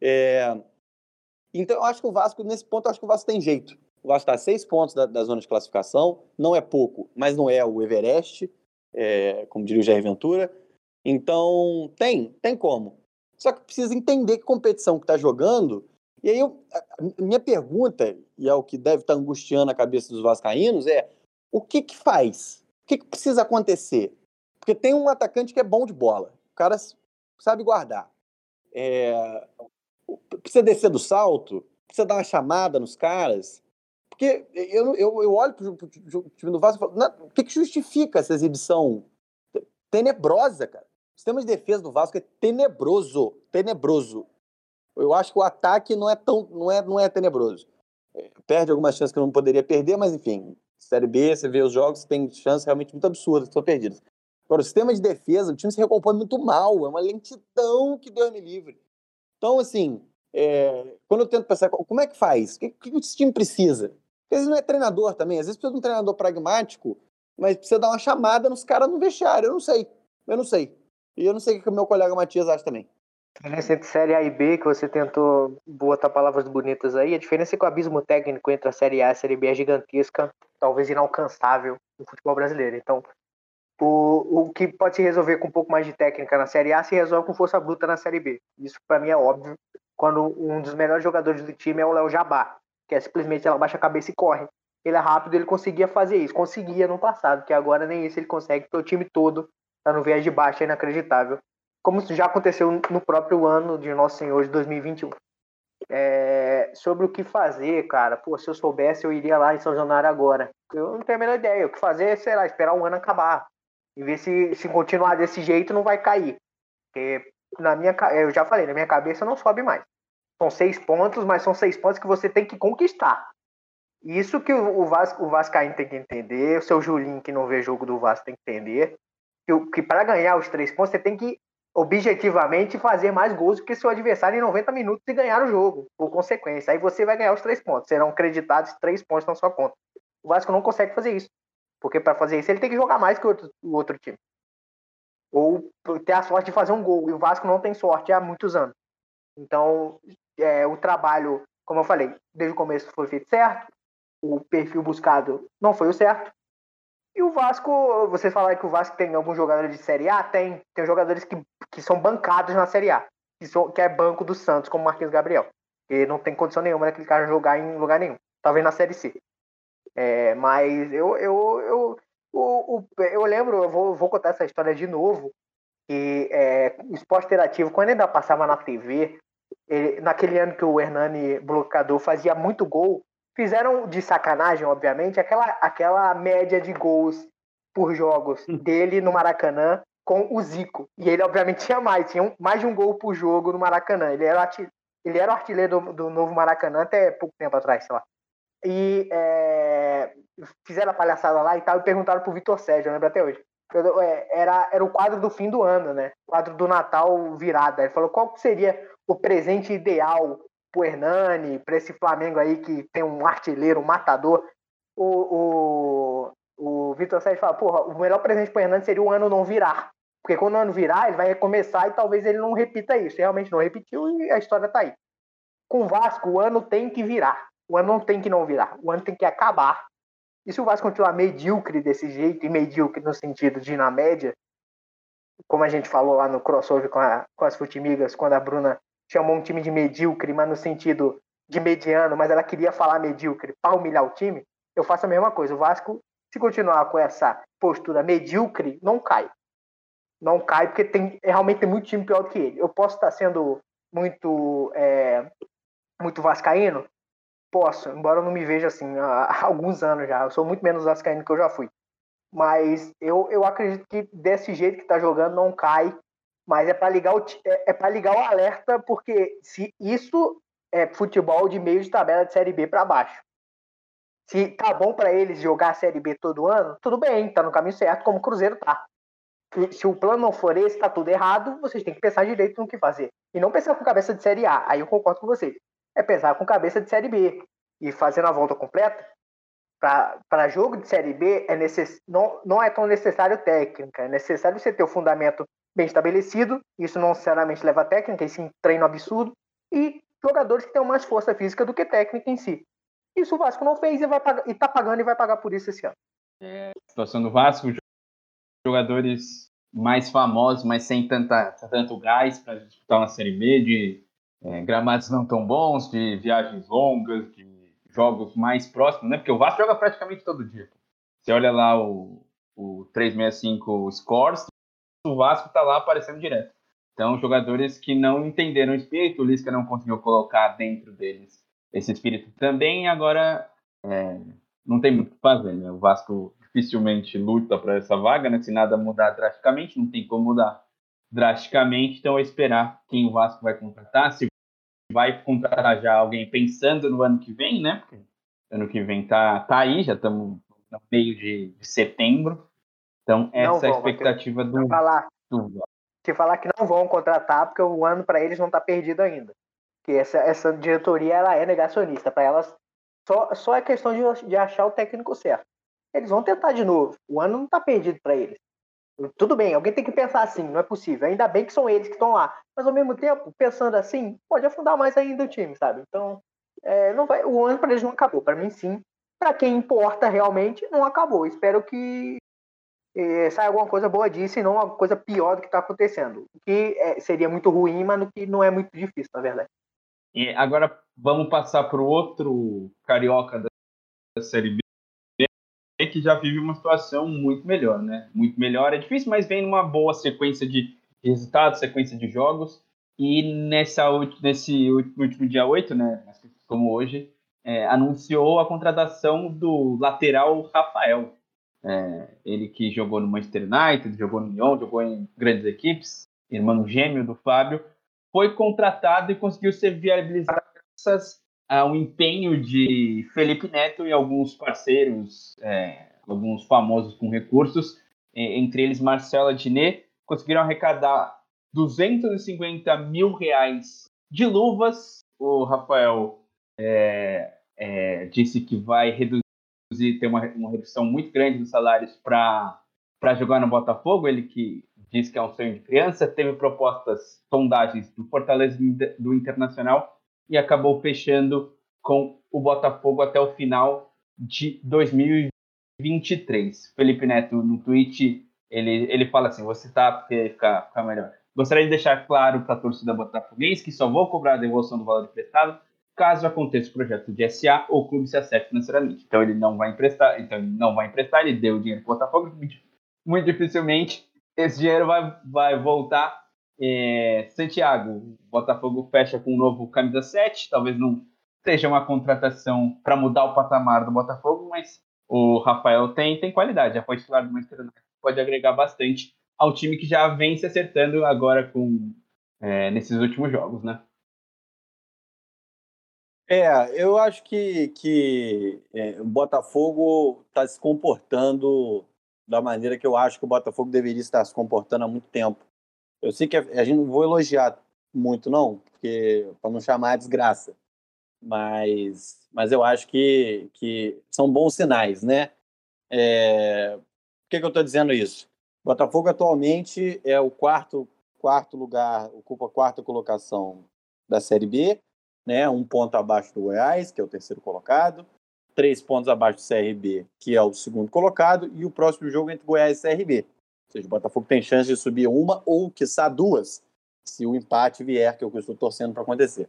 É... Então eu acho que o Vasco, nesse ponto, eu acho que o Vasco tem jeito. O Vasco está a seis pontos da, da, zona de classificação, não é pouco, mas não é o Everest, é, como diria o Jair Ventura. Então, tem, tem como. Só que precisa entender que competição que está jogando. E aí, eu, minha pergunta, e é o que deve estar tá angustiando a cabeça dos vascaínos, é o que que faz? O que, que precisa acontecer? Porque tem um atacante que é bom de bola. O cara sabe guardar. É, precisa descer do salto, precisa dar uma chamada nos caras. Porque eu, eu, eu olho para o time do Vasco e falo, o que, que justifica essa exibição tenebrosa, cara? O sistema de defesa do Vasco é tenebroso, tenebroso. Eu acho que o ataque não é tão, não é, não é tenebroso. É, perde algumas chances que não poderia perder, mas enfim, Série B, você vê os jogos, tem chances realmente muito absurdas que estão perdidas. Agora, o sistema de defesa, o time se recompõe muito mal, é uma lentidão que Deus me livre. Então, assim, é, quando eu tento pensar, como é que faz? O que, que esse time precisa? Porque às vezes não é treinador também, às vezes precisa de um treinador pragmático, mas precisa dar uma chamada nos caras no vestiário. Eu não sei, eu não sei. E eu não sei o que o meu colega Matias acha também. A diferença entre Série A e B, que você tentou botar palavras bonitas aí, a diferença é que o abismo técnico entre a Série A e a Série B é gigantesca, talvez inalcançável no futebol brasileiro. Então, o, o que pode se resolver com um pouco mais de técnica na Série A se resolve com força bruta na Série B. Isso para mim é óbvio. Quando um dos melhores jogadores do time é o Léo Jabá, que é simplesmente ela baixa a cabeça e corre. Ele é rápido, ele conseguia fazer isso, conseguia no passado, que agora nem isso ele consegue, porque o time todo tá no viés de baixa, é inacreditável. Como já aconteceu no próprio ano de Nosso Senhor de 2021. É, sobre o que fazer, cara, pô, se eu soubesse, eu iria lá em São Januário agora. Eu não tenho a menor ideia. O que fazer, sei lá, esperar um ano acabar. E ver se, se continuar desse jeito não vai cair. Porque na minha, eu já falei, na minha cabeça não sobe mais. São seis pontos, mas são seis pontos que você tem que conquistar. Isso que o, Vasco, o Vascaíno tem que entender, o seu Julinho que não vê jogo do Vasco tem que entender que, que para ganhar os três pontos, você tem que objetivamente fazer mais gols do que seu adversário em 90 minutos e ganhar o jogo, por consequência. Aí você vai ganhar os três pontos. Serão creditados três pontos na sua conta. O Vasco não consegue fazer isso. Porque para fazer isso ele tem que jogar mais que o outro, o outro time. Ou ter a sorte de fazer um gol. E o Vasco não tem sorte há muitos anos. Então, é, o trabalho, como eu falei, desde o começo foi feito certo. O perfil buscado não foi o certo. E o Vasco, você falar que o Vasco tem alguns jogadores de Série A? Tem. Tem jogadores que, que são bancados na Série A, que, são, que é banco do Santos, como Marquinhos Gabriel. Que não tem condição nenhuma daquele cara jogar em lugar nenhum. Talvez na Série C. É, mas eu, eu, eu, eu, eu, lembro, eu vou, vou contar essa história de novo, que é, o esporte interativo, quando ainda passava na TV, ele, naquele ano que o Hernani Blocador fazia muito gol, Fizeram de sacanagem, obviamente, aquela, aquela média de gols por jogos hum. dele no Maracanã com o Zico. E ele, obviamente, tinha mais, tinha um, mais de um gol por jogo no Maracanã. Ele era, ele era o artilheiro do, do novo Maracanã até pouco tempo atrás, sei lá. E é, fizeram a palhaçada lá e tal, e perguntaram pro Vitor Sérgio, eu lembro até hoje. É, era, era o quadro do fim do ano, né? O quadro do Natal virada. Ele falou qual seria o presente ideal pro Hernani, para esse Flamengo aí que tem um artilheiro, um matador. O, o, o Vitor Sérgio fala, porra, o melhor presente pro Hernani seria o ano não virar. Porque quando o ano virar, ele vai recomeçar e talvez ele não repita isso. Realmente não repetiu e a história tá aí. com o Vasco, o ano tem que virar. O ano não tem que não virar. O ano tem que acabar. E se o Vasco continuar medíocre desse jeito, e medíocre no sentido de na média, como a gente falou lá no crossover com, a, com as Futimigas, quando a Bruna chamou um time de medíocre, mas no sentido de mediano, mas ela queria falar medíocre para humilhar o time, eu faço a mesma coisa. O Vasco, se continuar com essa postura medíocre, não cai. Não cai, porque tem, realmente tem muito time pior do que ele. Eu posso estar sendo muito, é, muito vascaíno? Posso, embora eu não me veja assim há alguns anos já. Eu sou muito menos vascaíno que eu já fui. Mas eu, eu acredito que desse jeito que está jogando não cai. Mas é para ligar o é, é ligar o alerta, porque se isso é futebol de meio de tabela de série B para baixo. Se tá bom para eles jogar a série B todo ano, tudo bem, tá no caminho certo, como o Cruzeiro tá. Se o plano não for esse, tá tudo errado, vocês têm que pensar direito no que fazer. E não pensar com cabeça de série A, aí eu concordo com vocês. É pensar com cabeça de série B. E fazendo a volta completa, para jogo de série B é necess, não, não é tão necessário técnica, é necessário você ter o fundamento bem estabelecido, isso não necessariamente leva a técnica, e sim treino absurdo, e jogadores que tenham mais força física do que técnica em si. Isso o Vasco não fez e vai pagar, e tá pagando e vai pagar por isso esse ano. É, situação do Vasco, jogadores mais famosos, mas sem tanta, tanto gás para disputar uma Série B, de é, gramados não tão bons, de viagens longas, de jogos mais próximos, né? Porque o Vasco joga praticamente todo dia. Você olha lá o, o 365 Scores, o Vasco tá lá aparecendo direto. Então, jogadores que não entenderam o espírito, o Lisca não conseguiu colocar dentro deles esse espírito também, agora é, não tem muito o que fazer, né? O Vasco dificilmente luta para essa vaga, né? Se nada mudar drasticamente, não tem como mudar drasticamente, então é esperar quem o Vasco vai contratar, se vai contratar já alguém pensando no ano que vem, né? Porque ano que vem tá, tá aí, já estamos no meio de, de setembro. Então, essa é a expectativa do, falar, do. Se falar que não vão contratar, porque o ano para eles não está perdido ainda. Que essa, essa diretoria ela é negacionista. Para elas, só, só é questão de, de achar o técnico certo. Eles vão tentar de novo. O ano não está perdido para eles. Tudo bem, alguém tem que pensar assim, não é possível. Ainda bem que são eles que estão lá. Mas ao mesmo tempo, pensando assim, pode afundar mais ainda o time, sabe? Então, é, não vai, o ano para eles não acabou. Para mim, sim. Para quem importa realmente, não acabou. Espero que é, saia alguma coisa boa disso e não uma coisa pior do que está acontecendo. O que é, seria muito ruim, mas que não é muito difícil, na verdade. E agora vamos passar para o outro carioca da Série B, que já vive uma situação muito melhor, né? Muito melhor, é difícil, mas vem numa boa sequência de resultados, sequência de jogos. E nessa, nesse último dia 8, né? Como hoje, é, anunciou a contratação do lateral Rafael. É, ele que jogou no Manchester United, jogou no Lyon, jogou em grandes equipes, irmão gêmeo do Fábio, foi contratado e conseguiu ser viabilizado graças ao empenho de Felipe Neto e alguns parceiros, é, alguns famosos com recursos, entre eles Marcelo Adnet, conseguiram arrecadar 250 mil reais de luvas. O Rafael é, é, disse que vai reduzir, ter uma, uma redução muito grande dos salários para jogar no Botafogo. Ele que diz que é um sonho de criança, teve propostas, sondagens do Fortaleza do Internacional e acabou fechando com o Botafogo até o final de 2023. Felipe Neto, no tweet, ele, ele fala assim: você tá porque fica, fica melhor. Gostaria de deixar claro para a torcida botafoguense que só vou cobrar a devolução do valor emprestado caso aconteça o projeto de SA ou o clube se acerte financeiramente. Então ele não vai emprestar, então ele não vai emprestar, ele deu o dinheiro para o Botafogo, muito dificilmente esse dinheiro vai, vai voltar é, Santiago, Botafogo fecha com um novo camisa 7, talvez não seja uma contratação para mudar o patamar do Botafogo, mas o Rafael tem, tem qualidade, já foi titular do Manchester United, pode agregar bastante ao time que já vem se acertando agora com é, nesses últimos jogos, né? É, eu acho que, que é, o Botafogo está se comportando da maneira que eu acho que o Botafogo deveria estar se comportando há muito tempo. Eu sei que a, a gente não vou elogiar muito, não, porque para não chamar a desgraça. Mas, mas eu acho que, que são bons sinais, né? É... Por que, que eu estou dizendo isso? O Botafogo atualmente é o quarto, quarto lugar, ocupa a quarta colocação da Série B né? Um ponto abaixo do Goiás, que é o terceiro colocado, três pontos abaixo do CRB, que é o segundo colocado, e o próximo jogo entre Goiás e CRB. Ou seja, o Botafogo tem chance de subir uma ou, quiçá, duas, se o empate vier, que é o que eu estou torcendo para acontecer.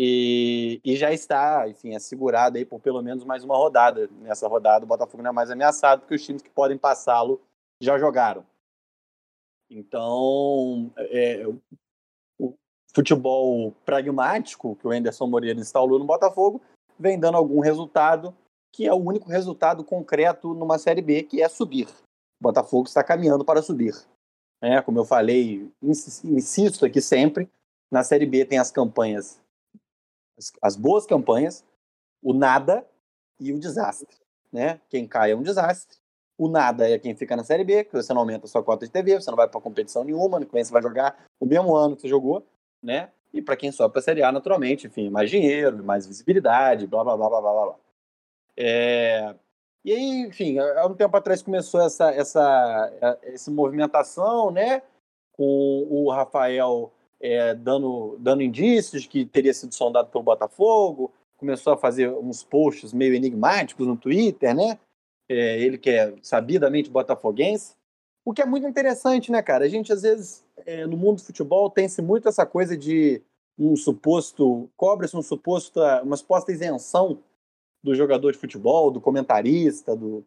E, e, já está, enfim, assegurado aí por pelo menos mais uma rodada. Nessa rodada, o Botafogo não é mais ameaçado, porque os times que podem passá-lo já jogaram. Então, é, o futebol pragmático que o Anderson Moreira instalou no Botafogo vem dando algum resultado, que é o único resultado concreto numa Série B, que é subir. O Botafogo está caminhando para subir. É, como eu falei, insisto aqui sempre, na Série B tem as campanhas, as, as boas campanhas, o nada e o desastre. Né? Quem cai é um desastre. O nada é quem fica na Série B, que você não aumenta a sua cota de TV, você não vai para competição nenhuma, no que vem você vai jogar o mesmo ano que você jogou, né? E para quem sobe para a Série A, naturalmente, enfim, mais dinheiro, mais visibilidade, blá, blá, blá, blá, blá, blá. É... E aí, enfim, há um tempo atrás começou essa, essa, essa movimentação, né? Com o Rafael é, dando, dando indícios que teria sido sondado pelo Botafogo, começou a fazer uns posts meio enigmáticos no Twitter, né? É, ele que é sabidamente botafoguense. O que é muito interessante, né, cara? A gente, às vezes, é, no mundo do futebol, tem-se muito essa coisa de um suposto, cobra-se um suposto, uma suposta isenção do jogador de futebol, do comentarista, do,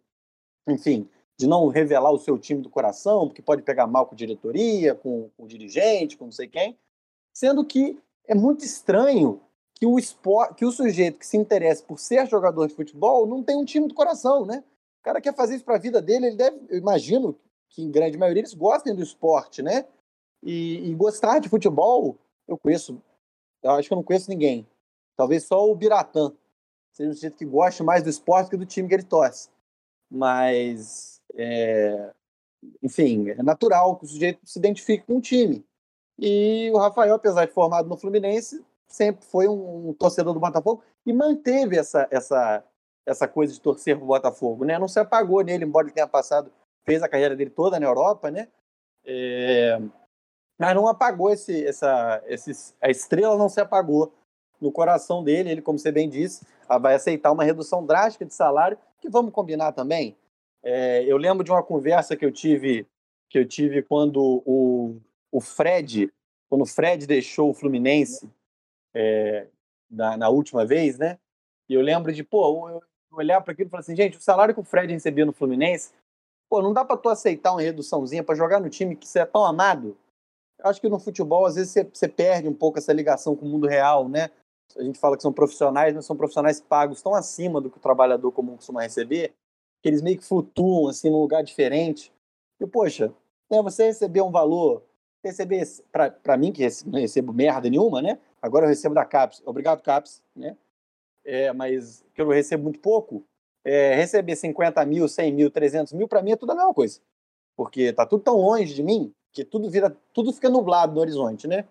enfim, de não revelar o seu time do coração, porque pode pegar mal com a diretoria, com, com o dirigente, com não sei quem, sendo que é muito estranho que o, esport, que o sujeito que se interessa por ser jogador de futebol não tem um time do coração, né? O cara quer fazer isso para a vida dele, ele deve, eu imagino que em grande maioria eles gostem do esporte, né? E, e gostar de futebol, eu conheço, eu acho que eu não conheço ninguém. Talvez só o Biratã seja um sujeito que goste mais do esporte que do time que ele torce. Mas, é, enfim, é natural que o sujeito se identifique com o time. E o Rafael, apesar de formado no Fluminense, sempre foi um, um torcedor do Botafogo e manteve essa, essa, essa coisa de torcer pro Botafogo, né? Não se apagou nele, embora ele tenha passado, fez a carreira dele toda na Europa, né? É, mas não apagou esse, essa, esse, a estrela não se apagou no coração dele. Ele, como você bem disse, ah, vai aceitar uma redução drástica de salário, que vamos combinar também. É, eu lembro de uma conversa que eu tive que eu tive quando o, o Fred, quando o Fred deixou o Fluminense é, na, na, última vez, né? E eu lembro de, pô, eu olhar para aquilo e falar assim, gente, o salário que o Fred recebia no Fluminense, pô, não dá para tu aceitar uma reduçãozinha para jogar no time que você é tão amado? Eu acho que no futebol, às vezes, você, você perde um pouco essa ligação com o mundo real, né? A gente fala que são profissionais, mas são profissionais pagos tão acima do que o trabalhador comum costuma receber, que eles meio que flutuam, assim, num lugar diferente. E, poxa, né, você receber um valor, receber, para mim, que não recebo merda nenhuma, né? Agora eu recebo da CAPES, obrigado CAPES, né? É, mas que eu recebo muito pouco, é, receber 50 mil, 100 mil, 300 mil, para mim é tudo a mesma coisa. Porque tá tudo tão longe de mim que tudo vira, tudo fica nublado no horizonte, né?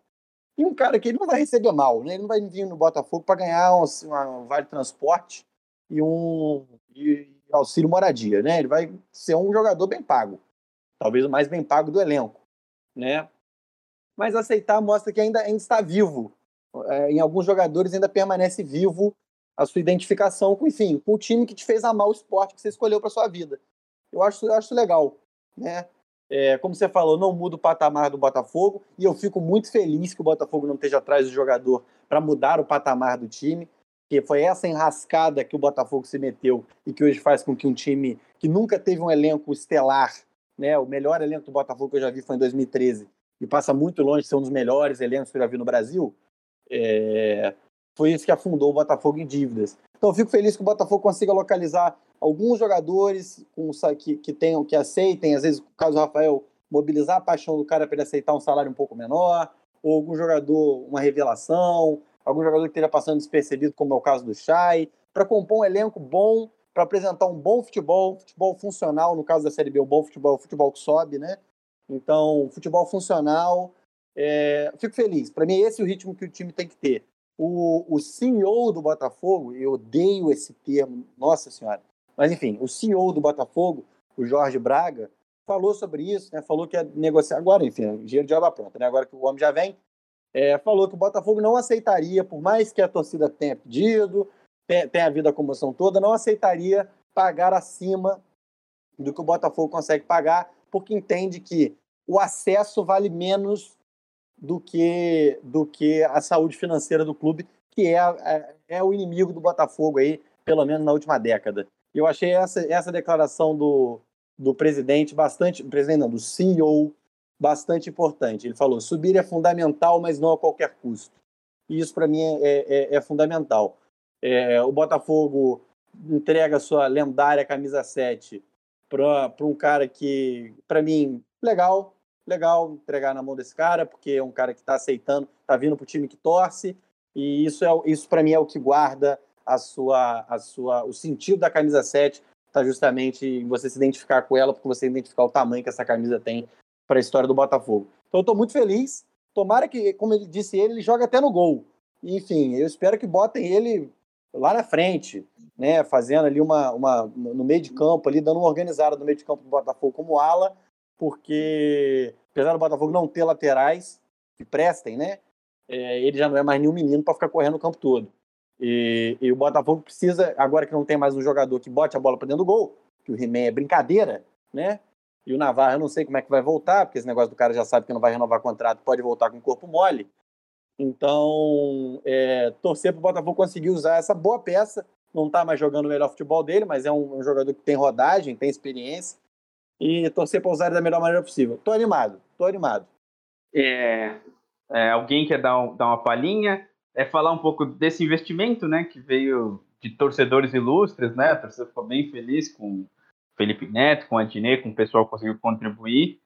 E um cara que ele não vai receber mal, né? Ele não vai vir no Botafogo para ganhar um, um, vale transporte e um e auxílio moradia, né? Ele vai ser um jogador bem pago, talvez o mais bem pago do elenco, né? Mas aceitar mostra que ainda, ainda está vivo. É, em alguns jogadores ainda permanece vivo a sua identificação com, enfim, com o time que te fez amar o esporte que você escolheu para sua vida. Eu acho, eu acho legal, né? É, como você falou, não muda o patamar do Botafogo e eu fico muito feliz que o Botafogo não esteja atrás do jogador para mudar o patamar do time, que foi essa enrascada que o Botafogo se meteu e que hoje faz com que um time que nunca teve um elenco estelar, né, o melhor elenco do Botafogo que eu já vi foi em 2013 e passa muito longe de ser um dos melhores elencos que eu já vi no Brasil, é, foi isso que afundou o Botafogo em dívidas. Então fico feliz que o Botafogo consiga localizar alguns jogadores com, que, que tenham, que aceitem, às vezes, caso do Rafael, mobilizar a paixão do cara para ele aceitar um salário um pouco menor, ou algum jogador, uma revelação, algum jogador que esteja passando despercebido, como é o caso do Chay, para compor um elenco bom, para apresentar um bom futebol, futebol funcional, no caso da Série B, o bom futebol, futebol que sobe, né? Então, futebol funcional, é, fico feliz. Para mim, esse é o ritmo que o time tem que ter. O, o CEO do Botafogo, eu odeio esse termo, nossa senhora, mas, enfim, o CEO do Botafogo, o Jorge Braga, falou sobre isso, né? falou que ia negociar agora, enfim, dinheiro de obra pronta, né? agora que o homem já vem, é, falou que o Botafogo não aceitaria, por mais que a torcida tenha pedido, tenha havido a comoção toda, não aceitaria pagar acima do que o Botafogo consegue pagar, porque entende que o acesso vale menos do que, do que a saúde financeira do clube, que é, é, é o inimigo do Botafogo aí, pelo menos na última década. Eu achei essa, essa declaração do, do presidente bastante, presidente não, do CEO, bastante importante. Ele falou: subir é fundamental, mas não a qualquer custo. E isso para mim é, é, é fundamental. É, o Botafogo entrega sua lendária camisa 7 para um cara que, para mim, legal, legal entregar na mão desse cara, porque é um cara que está aceitando, está vindo para o time que torce, e isso, é, isso para mim é o que guarda a sua, a sua, o sentido da camisa 7, está justamente em você se identificar com ela, porque você identificar o tamanho que essa camisa tem para a história do Botafogo. Então eu estou muito feliz. Tomara que, como ele disse ele, ele joga até no gol. Enfim, eu espero que botem ele lá na frente, né, fazendo ali uma, uma no meio de campo ali, dando uma organizada no meio de campo do Botafogo como ala, porque apesar do Botafogo não ter laterais que prestem, né, é, ele já não é mais nenhum menino para ficar correndo o campo todo. E, e, o Botafogo precisa, agora que não tem mais um jogador que bote a bola para dentro do gol, que o He-Man é brincadeira, né? E o Navarro, eu não sei como é que vai voltar, porque esse negócio do cara já sabe que não vai renovar contrato, pode voltar com o corpo mole. Então, é, torcer para o Botafogo conseguir usar essa boa peça. Não está mais jogando o melhor futebol dele, mas é um, um jogador que tem rodagem, tem experiência. E torcer para usar da melhor maneira possível. Estou animado, estou animado. É, é, alguém quer dar, um, dar uma palhinha? É falar um pouco desse investimento, né? Que veio de torcedores ilustres, né? A torcida ficou bem feliz com Felipe Neto, com a com o pessoal que conseguiu contribuir.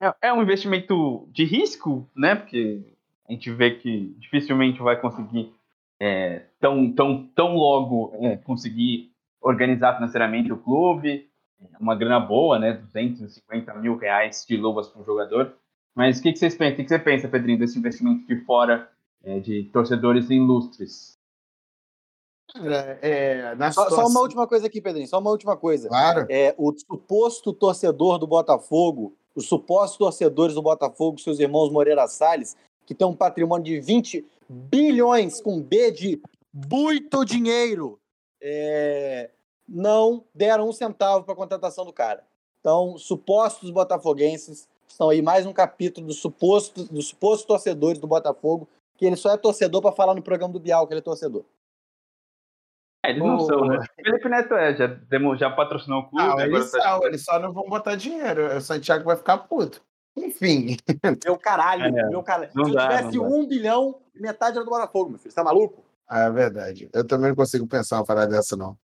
É, é um investimento de risco, né? Porque a gente vê que dificilmente vai conseguir é, tão, tão, tão logo é, conseguir organizar financeiramente o clube, uma grana boa, né, 250 mil reais de luvas para um jogador. Mas o que, que vocês pensam? O que, que você pensa, Pedrinho, desse investimento de fora é, de torcedores ilustres? É, só, situação... só, uma última coisa aqui, Pedrinho, só uma última coisa. Claro. É, o suposto torcedor do Botafogo, os supostos torcedores do Botafogo, seus irmãos Moreira Salles, que tem um patrimônio de 20 bilhões, com B de muito dinheiro, é, não deram um centavo para a contratação do cara. Então, supostos botafoguenses estão aí mais um capítulo dos supostos, dos supostos torcedores do Botafogo, que ele só é torcedor para falar no programa do Bial que ele é torcedor. É, eles não oh. são, né? O Felipe Neto é, já, já patrocinou o clube. Ah, eles tá... são, eles só não vão botar dinheiro. O Santiago vai ficar puto. Enfim. [laughs] Meu caralho, é, meu caralho. Se dá, eu tivesse um bilhão, metade era do Botafogo, meu filho. Você tá maluco? Ah, é verdade. Eu também não consigo pensar uma parada dessa, não.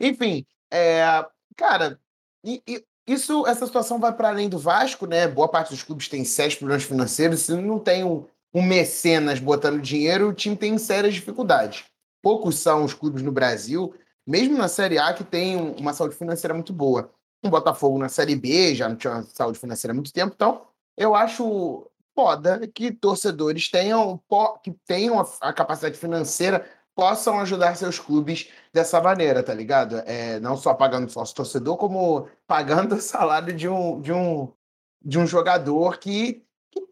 Enfim, é, cara, e, e, isso, essa situação vai para além do Vasco, né? Boa parte dos clubes tem sérios problemas financeiros. Se não tem um, um mecenas botando dinheiro, o time tem sérias dificuldades. Poucos são os clubes no Brasil, mesmo na Série A, que tem uma saúde financeira muito boa um Botafogo na Série B, já não tinha saúde financeira há muito tempo, então eu acho foda que torcedores tenham, que tenham a, capacidade financeira possam ajudar seus clubes dessa maneira, tá ligado? É, não só pagando sócio torcedor, como pagando o salário de um, de um, de um jogador que, que,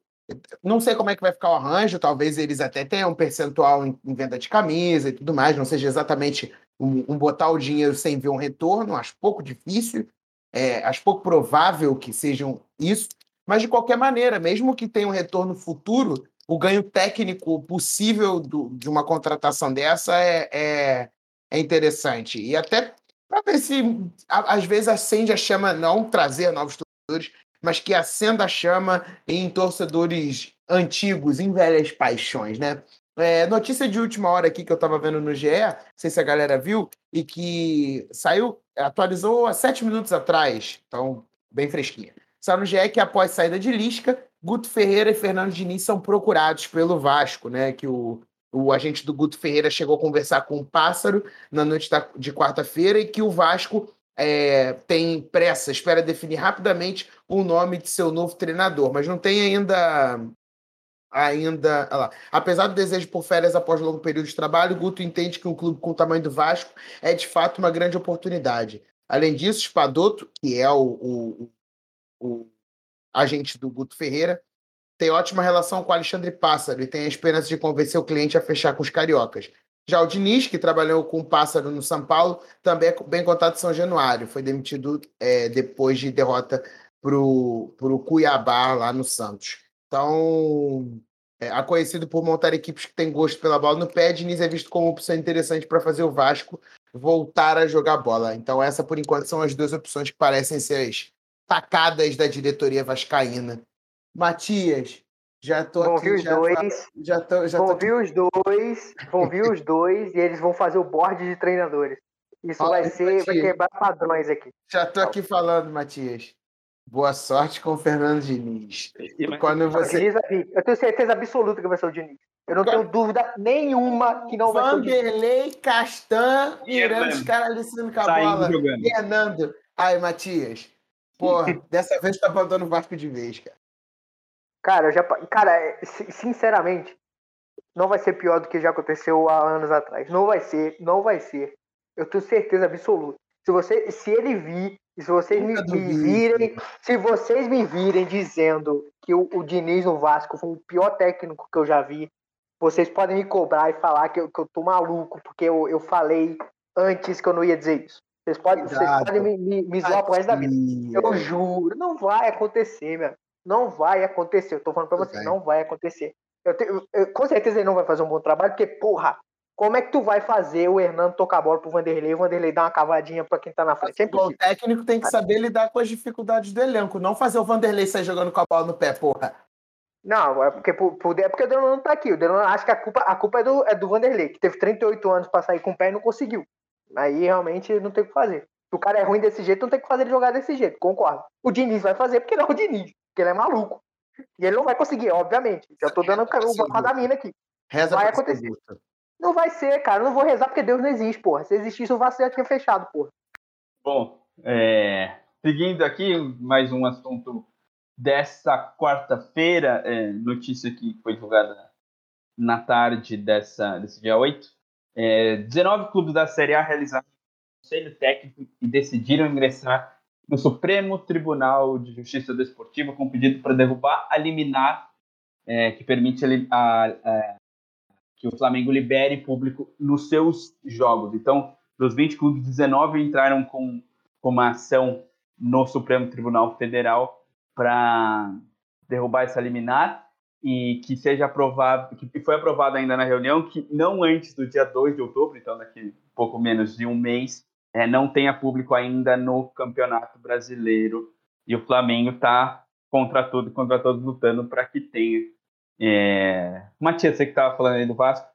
não sei como é que vai ficar o arranjo, talvez eles até tenham um percentual em, em venda de camisa e tudo mais, não seja exatamente um, um, botar o dinheiro sem ver um retorno, acho pouco difícil, é, acho pouco provável que sejam isso, mas de qualquer maneira, mesmo que tenha um retorno futuro, o ganho técnico possível do, de uma contratação dessa é, é, é interessante. E até para ver se a, às vezes acende a chama, não trazer novos torcedores, mas que acenda a chama em torcedores antigos, em velhas paixões, né? É, notícia de última hora aqui que eu estava vendo no GE, não sei se a galera viu, e que saiu, atualizou há sete minutos atrás, então bem fresquinha. Saiu no GE que após saída de Lisca, Guto Ferreira e Fernando Diniz são procurados pelo Vasco, né? Que o, o agente do Guto Ferreira chegou a conversar com o Pássaro na noite de quarta-feira e que o Vasco é, tem pressa, espera definir rapidamente o nome de seu novo treinador, mas não tem ainda ainda. Lá. Apesar do desejo por férias após longo período de trabalho, Guto entende que um clube com o tamanho do Vasco é de fato uma grande oportunidade. Além disso, Spadoto, que é o, o, o agente do Guto Ferreira, tem ótima relação com Alexandre Pássaro e tem a esperança de convencer o cliente a fechar com os cariocas. Já o Diniz, que trabalhou com o Pássaro no São Paulo, também é bem contado em São Januário. Foi demitido é, depois de derrota para o Cuiabá lá no Santos. Então, é, conhecido por montar equipes que têm gosto pela bola no pé, Diniz é visto como opção interessante para fazer o Vasco voltar a jogar bola. Então, essa, por enquanto, são as duas opções que parecem ser as tacadas da diretoria vascaína. Matias, já tô vão aqui. Vir os já, dois, já tô, já vão tô vir os dois, vão vir os dois e eles vão fazer o board de treinadores. Isso Fala vai ser, Matias. vai quebrar padrões aqui. Já tô aqui falando, Matias. Boa sorte com o Fernando Diniz. E quando você... Eu tenho certeza absoluta que vai ser o Diniz. Eu não tenho dúvida nenhuma que não vai ser o Diniz. Vanderlei, Castan, mirando os caras ali sendo com a bola. Fernando. Ai, Matias. Porra, dessa vez tá abandonando o Vasco de vez, cara. Cara, já, cara, é, sinceramente, não vai ser pior do que já aconteceu há anos atrás. Não vai ser, não vai ser. Eu tenho certeza absoluta. Se você, se ele vir, se vocês me, me, virem, se vocês me virem dizendo que o, o Diniz no Vasco foi o pior técnico que eu já vi, vocês podem me cobrar e falar que eu, que eu tô maluco, porque eu, eu falei antes que eu não ia dizer isso. Vocês podem, vocês podem me, me, me zoar pro resto da vida. Eu juro, não vai acontecer, meu. Não vai acontecer. Eu tô falando pra você, não vai acontecer. Eu tenho, eu, com certeza ele não vai fazer um bom trabalho, porque, porra, como é que tu vai fazer o Hernando tocar a bola pro Vanderlei e o Vanderlei dar uma cavadinha pra quem tá na frente? É o técnico tem que saber lidar com as dificuldades do elenco, não fazer o Vanderlei sair jogando com a bola no pé, porra. Não, é porque, por, é porque o Delano não tá aqui. O Delano acha que a culpa, a culpa é, do, é do Vanderlei, que teve 38 anos pra sair com o pé e não conseguiu. Aí realmente não tem o que fazer. Se o cara é ruim desse jeito, não tem que fazer ele jogar desse jeito, concordo. O Diniz vai fazer porque não é o Diniz porque ele é maluco. E ele não vai conseguir, obviamente. Já tô dando o mapa da mina aqui. Reza vai acontecer. Não vai ser, cara. Eu não vou rezar porque Deus não existe, porra. Se existisse, o Vasco já tinha fechado, porra. Bom, é... seguindo aqui, mais um assunto dessa quarta-feira, é, notícia que foi divulgada na tarde dessa, desse dia 8. É, 19 clubes da Série A realizaram um conselho técnico e decidiram ingressar no Supremo Tribunal de Justiça Desportiva com pedido para derrubar a liminar é, que permite a, a, a, que o Flamengo libere público nos seus jogos. Então, dos 20 clubes, 19 entraram com, com uma ação no Supremo Tribunal Federal para derrubar essa liminar e que seja aprovado, que foi aprovado ainda na reunião, que não antes do dia 2 de outubro, então daqui pouco menos de um mês, é, não tenha público ainda no Campeonato Brasileiro e o Flamengo está contra tudo, contra todos lutando para que tenha. É... Matias, você que estava falando aí do Vasco,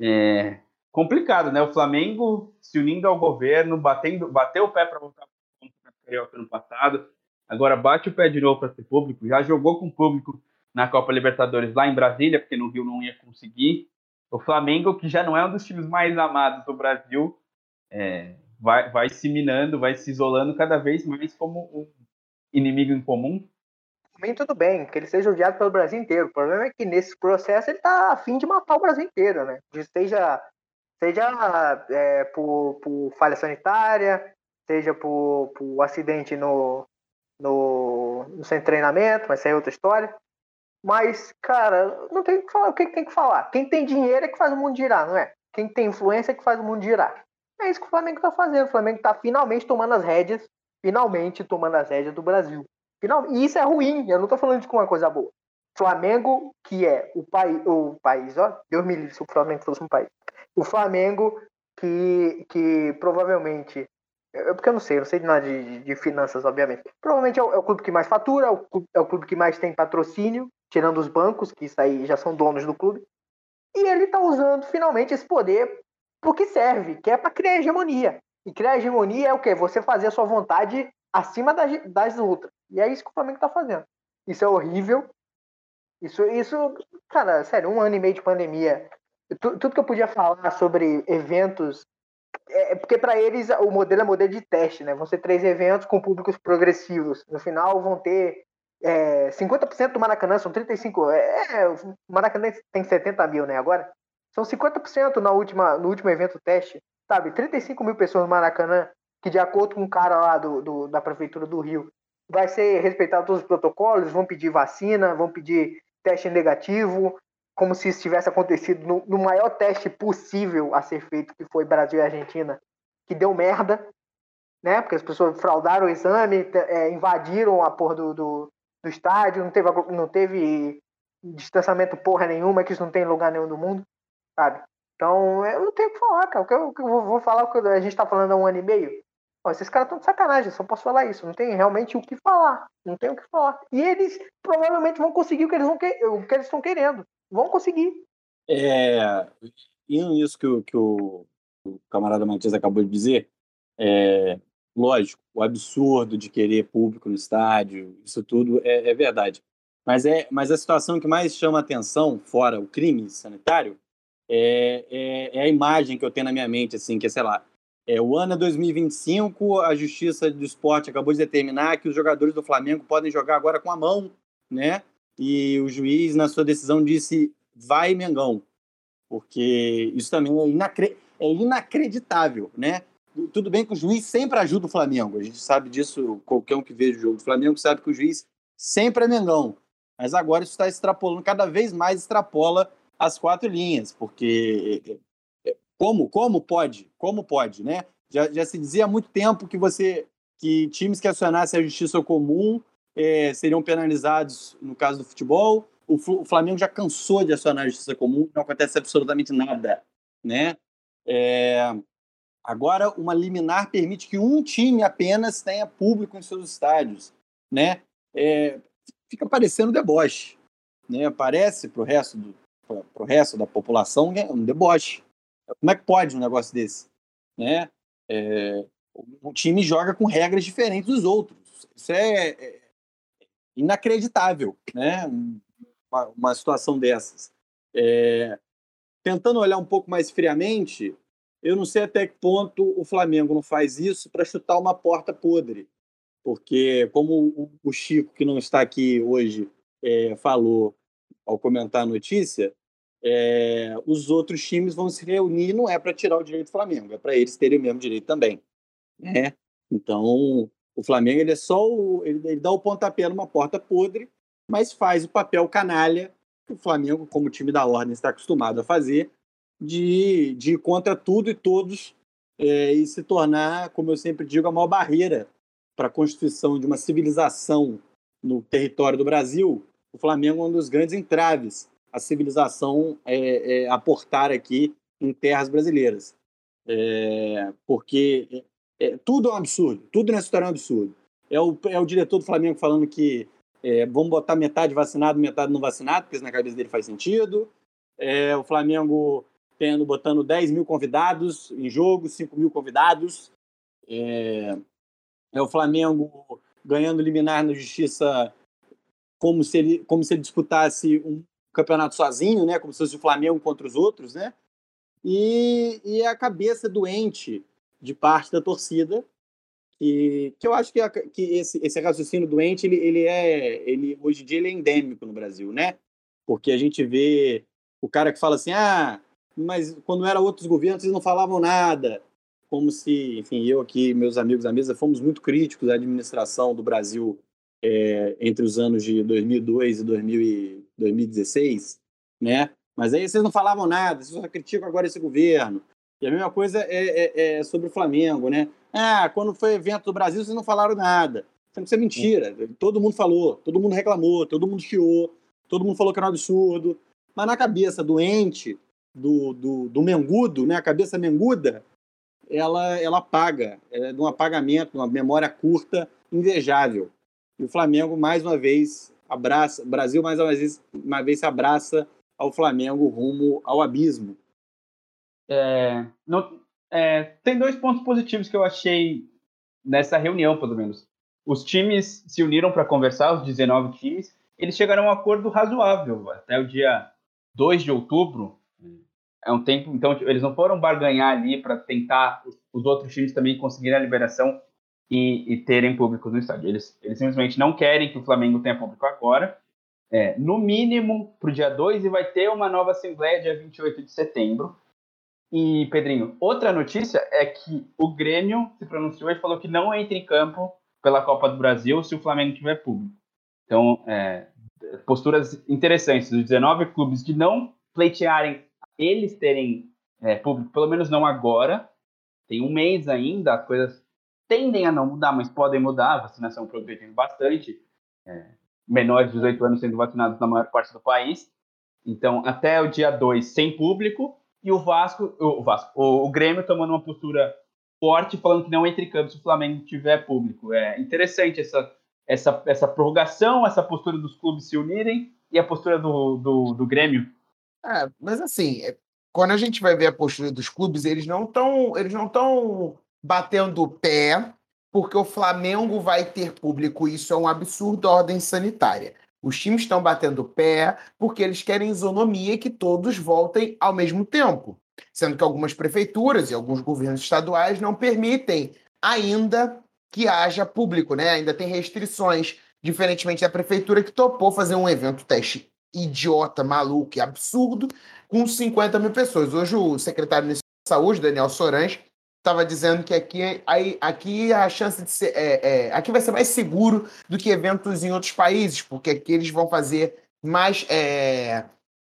é complicado, né? O Flamengo se unindo ao governo, batendo, bateu o pé para voltar para o Carioca no passado, agora bate o pé de novo para ser público, já jogou com público na Copa Libertadores lá em Brasília, porque no Rio não ia conseguir. O Flamengo, que já não é um dos times mais amados do Brasil, é, vai, vai se minando, vai se isolando cada vez mais como um inimigo em comum. Também tudo bem, que ele seja odiado pelo Brasil inteiro. O problema é que nesse processo ele está afim de matar o Brasil inteiro, né? Seja, seja é, por, por falha sanitária, seja por, por acidente no, no, no de treinamento, mas isso é outra história. Mas, cara, não tem que falar. O que tem que falar? Quem tem dinheiro é que faz o mundo girar, não é? Quem tem influência é que faz o mundo girar. É isso que o Flamengo está fazendo. O Flamengo está finalmente tomando as rédeas, finalmente tomando as rédeas do Brasil. Final... E isso é ruim, eu não estou falando de uma coisa boa. Flamengo, que é o, país, o país, ó, Deus me livre se o Flamengo fosse um país. O Flamengo, que, que provavelmente, é porque eu não sei, eu não sei de nada de, de finanças, obviamente. Provavelmente é o, é o, clube que mais fatura, é o, clube, é o clube que mais tem patrocínio, tirando os bancos, que isso aí já são donos do clube. E ele está usando finalmente esse poder pro que serve, que é para criar hegemonia. E criar hegemonia é o quê? Você fazer a sua vontade acima das, das outras. E é isso que o Flamengo tá fazendo. Isso é horrível. Isso, isso, cara, sério, um ano e meio de pandemia. Tudo que eu podia falar sobre eventos. É, é porque para eles o modelo é modelo de teste, né? Vão ser três eventos com públicos progressivos. No final vão ter é, 50% do Maracanã, são 35. É, o Maracanã tem 70 mil, né? Agora. São 50% na última, no último evento teste, sabe? 35 mil pessoas no Maracanã, que de acordo com o cara lá do, do, da Prefeitura do Rio, vai ser respeitado todos os protocolos, vão pedir vacina, vão pedir teste negativo, como se isso tivesse acontecido no, no, maior teste possível a ser feito, que foi Brasil e Argentina, que deu merda, né? Porque as pessoas fraudaram o exame, é, invadiram a porra do, do, do, estádio, não teve, não teve distanciamento porra nenhuma, que isso não tem lugar nenhum do mundo, sabe? Então, eu não tenho o que falar, cara. O que eu, o que eu vou falar, que a gente tá falando há um ano e meio, Ó, esses caras estão de sacanagem, só posso falar isso. Não tem realmente o que falar. Não tem o que falar. E eles provavelmente vão conseguir o que eles vão que... o que eles estão querendo. Vão conseguir. É, indo nisso que, o, que o, o camarada Matias acabou de dizer, é, lógico, o absurdo de querer público no estádio, isso tudo é, é verdade. Mas, é, mas a situação que mais chama atenção, fora o crime sanitário, é, é, é, a imagem que eu tenho na minha mente, assim, que é, sei lá, é, o ano é 2025, a Justiça do Esporte acabou de determinar que os jogadores do Flamengo podem jogar agora com a mão, né? E o juiz, na sua decisão, disse vai Mengão, porque isso também é, inacre... é inacreditável, né? Tudo bem que o juiz sempre ajuda o Flamengo, a gente sabe disso, qualquer um que veja o jogo do Flamengo sabe que o juiz sempre é Mengão, mas agora isso está extrapolando, cada vez mais extrapola as quatro linhas, porque como, como pode? Como pode, né? Já, já se dizia há muito tempo que você que times que acionassem a justiça comum é, seriam penalizados no caso do futebol. O, o, Flamengo já cansou de acionar a justiça comum, não acontece absolutamente nada, né? É, agora, uma liminar permite que um time apenas tenha público em seus estádios, né? É, fica parecendo deboche, né? Parece para o resto do resto da população é um deboche. Como é que pode um negócio desse? Né? É, o time joga com regras diferentes dos outros. Isso é, é inacreditável, né? Uma, uma situação dessas. É, tentando olhar um pouco mais friamente, eu não sei até que ponto o Flamengo não faz isso para chutar uma porta podre. Porque, como o Chico, que não está aqui hoje, é, falou ao comentar a notícia, é, os outros times vão se reunir, não é para tirar o direito do Flamengo, é para eles terem o mesmo direito também. Né? Então, o Flamengo ele é só o, ele, ele, dá o pontapé numa porta podre, mas faz o papel canalha que o Flamengo, como time da ordem, está acostumado a fazer, de, de ir contra tudo e todos é, e se tornar, como eu sempre digo, a maior barreira para a constituição de uma civilização no território do Brasil. O Flamengo é um dos grandes entraves a civilização é, é, aportar aqui em terras brasileiras. É, porque é, tudo é um absurdo, tudo nessa história é um absurdo. É o, é o diretor do Flamengo falando que é, vamos botar metade vacinado, metade não vacinado, porque isso na cabeça dele faz sentido. É, o Flamengo tendo, botando 10 mil convidados em jogo, 5 mil convidados. É, é o Flamengo ganhando liminar na justiça como se ele, como se ele disputasse um, campeonato sozinho, né? Como se fosse o Flamengo contra os outros, né? E, e a cabeça doente de parte da torcida, que, que eu acho que, a, que esse, esse raciocínio doente, ele, ele é, ele, hoje em dia, ele é endêmico no Brasil, né? Porque a gente vê o cara que fala assim, ah, mas quando era outros governos, eles não falavam nada. Como se, enfim, eu aqui, meus amigos da mesa, fomos muito críticos à administração do Brasil é, entre os anos de 2002 e 2016, né? Mas aí vocês não falavam nada, vocês só criticam agora esse governo. E a mesma coisa é, é, é sobre o Flamengo, né? Ah, quando foi evento do Brasil, vocês não falaram nada. Isso é mentira. Todo mundo falou, todo mundo reclamou, todo mundo chiou, todo mundo falou que era um absurdo. Mas na cabeça doente do, do, do mengudo, né? A cabeça menguda, ela, ela apaga. É de um apagamento, uma memória curta, invejável. E o Flamengo, mais uma vez, abraça, Brasil, mais uma vez, uma vez se abraça ao Flamengo rumo ao abismo. É, não, é, tem dois pontos positivos que eu achei nessa reunião, pelo menos. Os times se uniram para conversar, os 19 times, eles chegaram a um acordo razoável até o dia 2 de outubro. É um tempo, então eles não foram barganhar ali para tentar os outros times também conseguirem a liberação e, e terem público no estádio. Eles, eles simplesmente não querem que o Flamengo tenha público agora. É, no mínimo para o dia 2 e vai ter uma nova Assembleia dia 28 de setembro. E, Pedrinho, outra notícia é que o Grêmio se pronunciou e falou que não entra em campo pela Copa do Brasil se o Flamengo tiver público. Então, é, posturas interessantes dos 19 clubes de não pleitearem eles terem é, público, pelo menos não agora. Tem um mês ainda, as coisas tendem a não mudar, mas podem mudar. A vacinação progredindo bastante. É, menores de 18 anos sendo vacinados na maior parte do país. Então, até o dia 2, sem público. E o Vasco, o, Vasco, o, o Grêmio tomando uma postura forte, falando que não entre campo se o Flamengo tiver público. É interessante essa, essa, essa prorrogação, essa postura dos clubes se unirem e a postura do, do, do Grêmio. É, mas assim, é, quando a gente vai ver a postura dos clubes, eles não estão eles não estão batendo o pé porque o Flamengo vai ter público. Isso é um absurdo ordem sanitária. Os times estão batendo o pé porque eles querem isonomia e que todos voltem ao mesmo tempo. Sendo que algumas prefeituras e alguns governos estaduais não permitem ainda que haja público, né? Ainda tem restrições, diferentemente da prefeitura que topou fazer um evento teste idiota, maluco e absurdo com 50 mil pessoas. Hoje o secretário de Saúde, Daniel Sorans, estava dizendo que aqui, aí, aqui a chance de ser. É, é, aqui vai ser mais seguro do que eventos em outros países, porque aqui eles vão fazer mais. É,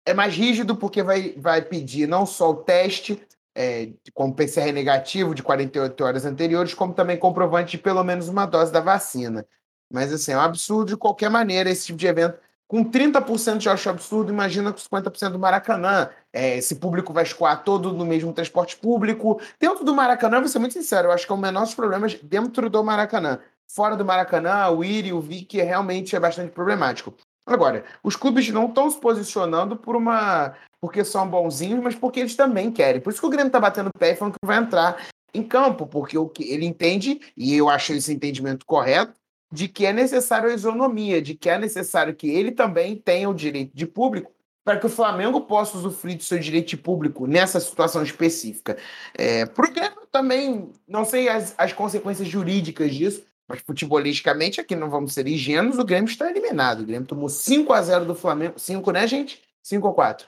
é mais rígido, porque vai, vai pedir não só o teste, é, com PCR negativo de 48 horas anteriores, como também comprovante de pelo menos uma dose da vacina. Mas, assim, é um absurdo de qualquer maneira esse tipo de evento. Com 30% já acho absurdo, imagina com 50% do Maracanã. É, esse público vai escoar todo no mesmo transporte público. Dentro do Maracanã, vou ser muito sincero, eu acho que é o menor dos problemas dentro do Maracanã. Fora do Maracanã, o IRI, o VIC realmente é bastante problemático. Agora, os clubes não estão se posicionando por uma. porque são bonzinhos, mas porque eles também querem. Por isso que o Grêmio está batendo o pé e falando que vai entrar em campo, porque o que ele entende, e eu acho esse entendimento correto, de que é necessário a isonomia, de que é necessário que ele também tenha o direito de público para que o Flamengo possa usufruir do seu direito de público nessa situação específica. É, porque também, não sei as, as consequências jurídicas disso, mas futebolisticamente aqui não vamos ser ingênuos, o Grêmio está eliminado. O Grêmio tomou 5 a 0 do Flamengo. 5, né, gente? 5 ou 4?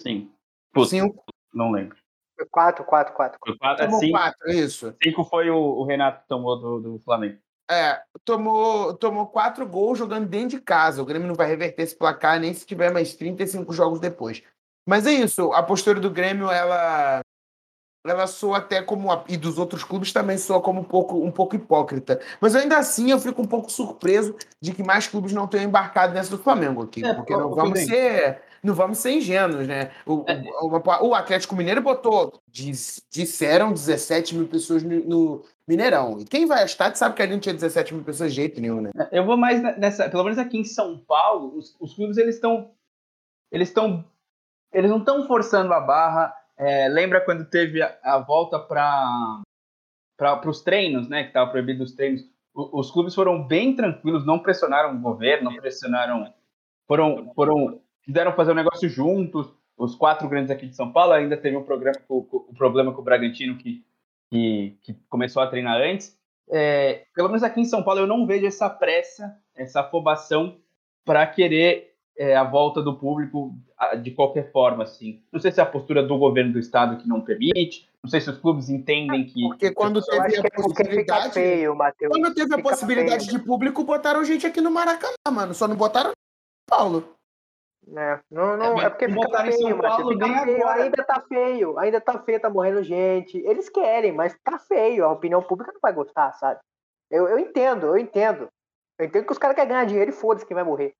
Sim. 5. Não lembro. 4, 4, 4. Foi 4, Tomou 4, é isso. 5 foi o, o Renato que tomou do, do Flamengo. É, tomou, tomou quatro gols jogando dentro de casa. O Grêmio não vai reverter esse placar nem se tiver mais 35 jogos depois. Mas é isso, a postura do Grêmio, ela ela soa até como e dos outros clubes também soa como um pouco um pouco hipócrita. Mas ainda assim eu fico um pouco surpreso de que mais clubes não tenham embarcado nessa do Flamengo aqui, é, porque não vamos ser não vamos ser ingênuos, né? O, é. o, o Atlético Mineiro botou disseram 17 mil pessoas no, no Mineirão. E quem vai a estádio sabe que ali não tinha 17 mil pessoas de jeito nenhum, né? Eu vou mais nessa. Pelo menos aqui em São Paulo, os, os clubes eles estão. Eles estão. Eles não estão forçando a barra. É, lembra quando teve a, a volta para para os treinos, né? Que estava proibido os treinos. O, os clubes foram bem tranquilos, não pressionaram o governo, não pressionaram. Foram, foram, quiseram fazer o um negócio juntos. Os quatro grandes aqui de São Paulo ainda teve um programa com, com, o problema com o Bragantino que que, que começou a treinar antes. É, pelo menos aqui em São Paulo eu não vejo essa pressa, essa afobação para querer é, a volta do público de qualquer forma, assim. Não sei se é a postura do governo do estado que não permite, não sei se os clubes entendem que. Porque quando teve a é possibilidade. Feio. Quando teve a possibilidade feio. de público, botaram gente aqui no Maracanã, mano. Só não botaram Paulo. É, não, não, é, é porque fica feio, Paulo, fica feio, ainda tá feio, ainda tá feio, tá morrendo gente. Eles querem, mas tá feio, a opinião pública não vai gostar, sabe? Eu, eu entendo, eu entendo. Eu entendo que os caras querem ganhar dinheiro e foda-se quem vai morrer.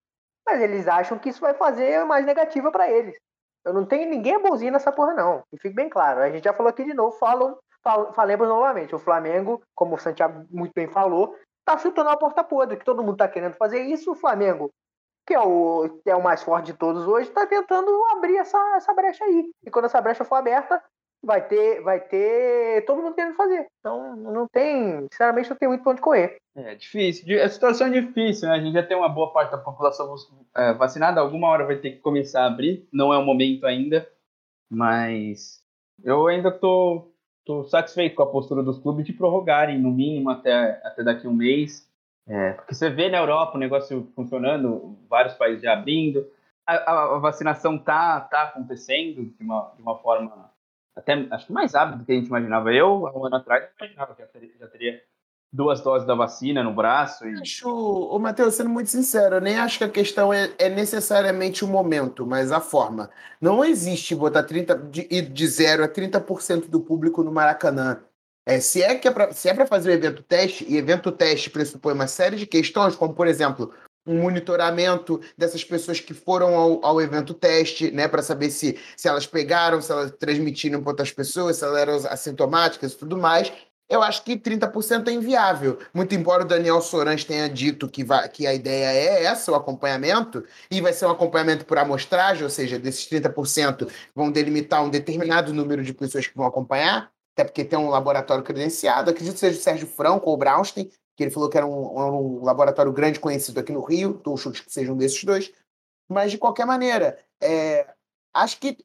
Mas eles acham que isso vai fazer mais negativa para eles. Eu não tenho ninguém bonzinho nessa porra, não. E fique bem claro. A gente já falou aqui de novo, falam, fal, falemos novamente. O Flamengo, como o Santiago muito bem falou, tá chutando a porta podre, que todo mundo tá querendo fazer isso. O Flamengo que é o, que é o mais forte de todos hoje, está tentando abrir essa, essa brecha aí. E quando essa brecha for aberta, vai ter, vai ter todo mundo querendo fazer. Então, não tem, sinceramente, não tem muito para onde correr. É difícil. A situação é difícil, né? A gente já tem uma boa parte da população é, vacinada, alguma hora vai ter que começar a abrir. Não é o momento ainda, mas eu ainda tô, tô satisfeito com a postura dos clubes de prorrogarem, no mínimo, até, até daqui a um mês. É, porque você vê na Europa o negócio funcionando, vários países já abrindo, a, a, vacinação tá, tá acontecendo de uma, de uma forma até acho que mais rápida do que a gente imaginava. Eu, há um ano atrás, imaginava que já teria, já teria duas doses da vacina no braço. E... Acho, o Matheus, sendo muito sincero, eu nem acho que a questão é, é, necessariamente o momento, mas a forma. Não existe botar 30, de, de 0 a 30% do público no Maracanã. É, se é que é para é fazer o evento teste, e evento teste pressupõe uma série de questões, como por exemplo, um monitoramento dessas pessoas que foram ao, ao evento teste, né, para saber se, se elas pegaram, se elas transmitiram para outras pessoas, se elas eram assintomáticas e tudo mais eu acho que 30% é inviável. Muito embora o Daniel Sorans tenha dito que, vai, que a ideia é essa, o acompanhamento, e vai ser um acompanhamento por amostragem, ou seja, desses 30% vão delimitar um determinado número de pessoas que vão acompanhar, até porque tem um laboratório credenciado. Acredito que seja o Sérgio Franco ou o Braunstein, que ele falou que era um, um laboratório grande conhecido aqui no Rio, estou chute que sejam desses dois. Mas, de qualquer maneira, é, acho que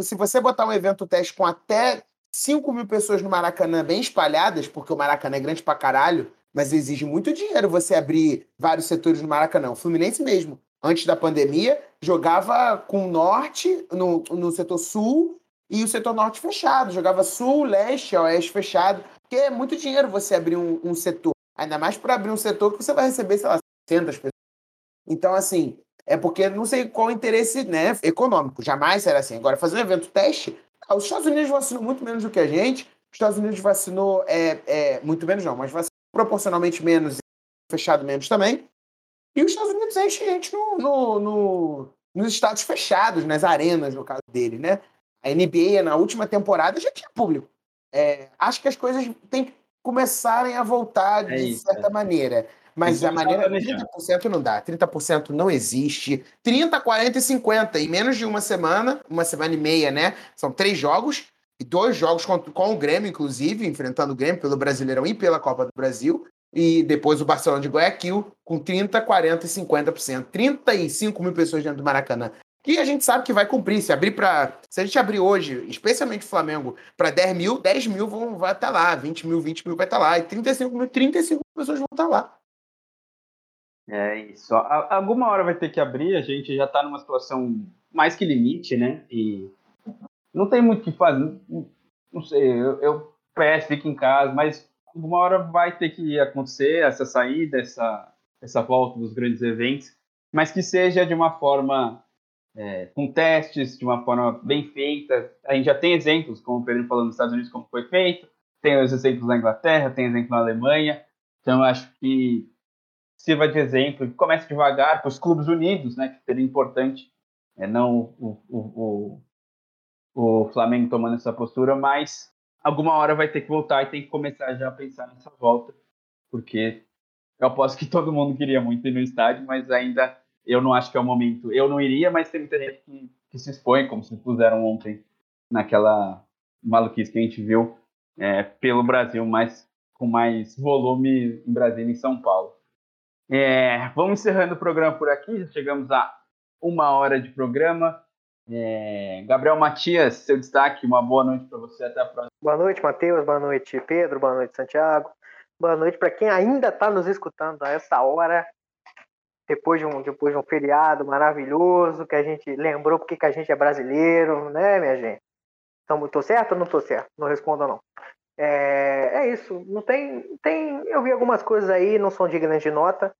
se você botar um evento teste com até 5 mil pessoas no Maracanã bem espalhadas, porque o Maracanã é grande pra caralho, mas exige muito dinheiro você abrir vários setores no Maracanã. O Fluminense mesmo, antes da pandemia, jogava com o norte, no, no setor sul, e o setor norte fechado. Jogava sul, leste, oeste fechado. Porque é muito dinheiro você abrir um, um setor. Ainda mais para abrir um setor que você vai receber, sei lá, 600 pessoas. Então, assim, é porque não sei qual o interesse né, econômico. Jamais será assim. Agora, fazer um evento teste, ah, os Estados Unidos vacinou muito menos do que a gente. Os Estados Unidos vacinou é, é, muito menos, não, mas vacinou proporcionalmente menos e fechado menos também. E os Estados Unidos enche gente no, no, no, nos estados fechados, nas arenas, no caso dele, né? A NBA, na última temporada, já tinha público. É, acho que as coisas têm que começarem a voltar de é certa é. maneira. Mas a maneira. 30% não dá. 30% não existe. 30, 40 e 50. Em menos de uma semana, uma semana e meia, né? São três jogos. E dois jogos com, com o Grêmio, inclusive, enfrentando o Grêmio pelo Brasileirão e pela Copa do Brasil. E depois o Barcelona de Guayaquil com 30, 40 e 50%. 35 mil pessoas dentro do Maracanã. Que a gente sabe que vai cumprir. Se abrir para. Se a gente abrir hoje, especialmente o Flamengo, para 10 mil, 10 mil vão, vai estar lá. 20 mil, 20 mil vai estar lá. E 35 mil, 35 mil pessoas vão estar lá. É isso. alguma hora vai ter que abrir, a gente já está numa situação mais que limite, né? E não tem muito o que fazer. Não sei, eu, eu peço, fico em casa, mas alguma hora vai ter que acontecer essa saída, essa, essa volta dos grandes eventos, mas que seja de uma forma é, com testes, de uma forma bem feita. A gente já tem exemplos, como o Pedro falou nos Estados Unidos, como foi feito, tem os exemplos na Inglaterra, tem exemplo na Alemanha. Então, acho que sirva de exemplo comece devagar para os clubes unidos, né, que seria importante, é, não o, o, o, o Flamengo tomando essa postura, mas alguma hora vai ter que voltar e tem que começar já a pensar nessa volta, porque eu aposto que todo mundo queria muito ir no estádio, mas ainda eu não acho que é o momento. Eu não iria, mas tem muita gente que, que se expõe, como se puseram ontem naquela maluquice que a gente viu é, pelo Brasil, mas com mais volume em Brasília e em São Paulo. É, vamos encerrando o programa por aqui, já chegamos a uma hora de programa. É, Gabriel Matias, seu destaque, uma boa noite para você, até a próxima. Boa noite, Matheus, boa noite, Pedro, boa noite, Santiago. Boa noite para quem ainda está nos escutando a essa hora, depois de, um, depois de um feriado maravilhoso, que a gente lembrou porque que a gente é brasileiro, né, minha gente? Então, tô certo ou não tô certo? Não respondo não. É, é isso. Não tem, tem. Eu vi algumas coisas aí, não são dignas de nota.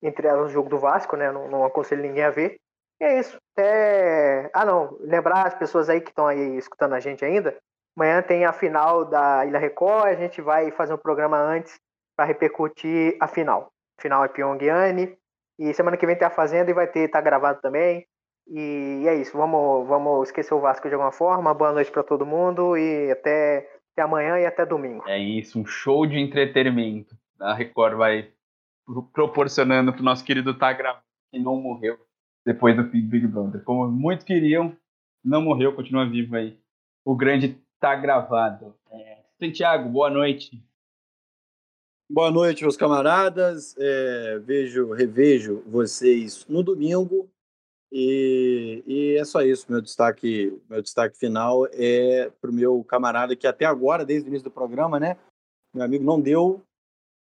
Entre elas o jogo do Vasco, né? Não, não aconselho ninguém a ver. E é isso. É... Ah, não. Lembrar as pessoas aí que estão aí escutando a gente ainda. Amanhã tem a final da Ilha Record. A gente vai fazer um programa antes para repercutir a final. A final é Pyongyang. E semana que vem tem a Fazenda e vai ter, tá gravado também. E é isso. Vamos, vamos esquecer o Vasco de alguma forma. Boa noite para todo mundo e até até amanhã e até domingo. É isso, um show de entretenimento. A Record vai proporcionando para o nosso querido Tagra, que não morreu depois do Big Brother. Como muitos queriam, não morreu, continua vivo aí. O grande tá gravado. É, Santiago, boa noite. Boa noite, meus camaradas. É, vejo, revejo vocês no domingo e, e, é só isso. Meu destaque, meu destaque final é para o meu camarada que até agora, desde o início do programa, né, meu amigo não deu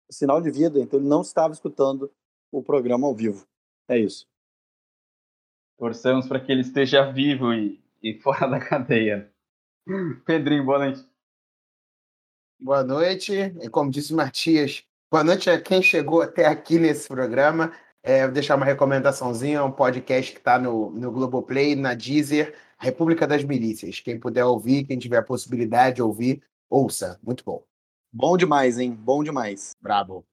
sinal de vida, então ele não estava escutando o programa ao vivo. É isso. Torçamos para que ele esteja vivo e, e fora da cadeia. Pedrinho, boa noite. Boa noite. E como disse o Matias, Boa noite a quem chegou até aqui nesse programa. É, vou deixar uma recomendaçãozinha, um podcast que está no, no Globoplay, na Deezer, República das Milícias. Quem puder ouvir, quem tiver a possibilidade de ouvir, ouça. Muito bom. Bom demais, hein? Bom demais. Brabo.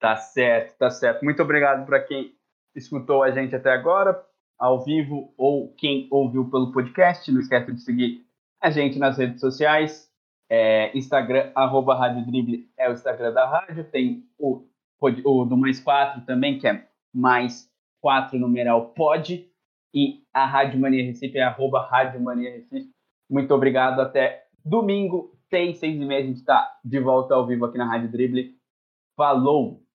Tá certo, tá certo. Muito obrigado para quem escutou a gente até agora, ao vivo, ou quem ouviu pelo podcast. Não esqueça de seguir a gente nas redes sociais. É, Instagram, arroba Rádio Drible é o Instagram da rádio. Tem o, o do Mais 4 também, que é mais 4 numeral pod. E a Rádio Mania Recife é arroba Rádio Mania Recife. Muito obrigado. Até domingo, seis, seis e meia, a gente está de volta ao vivo aqui na Rádio Drible. Falou!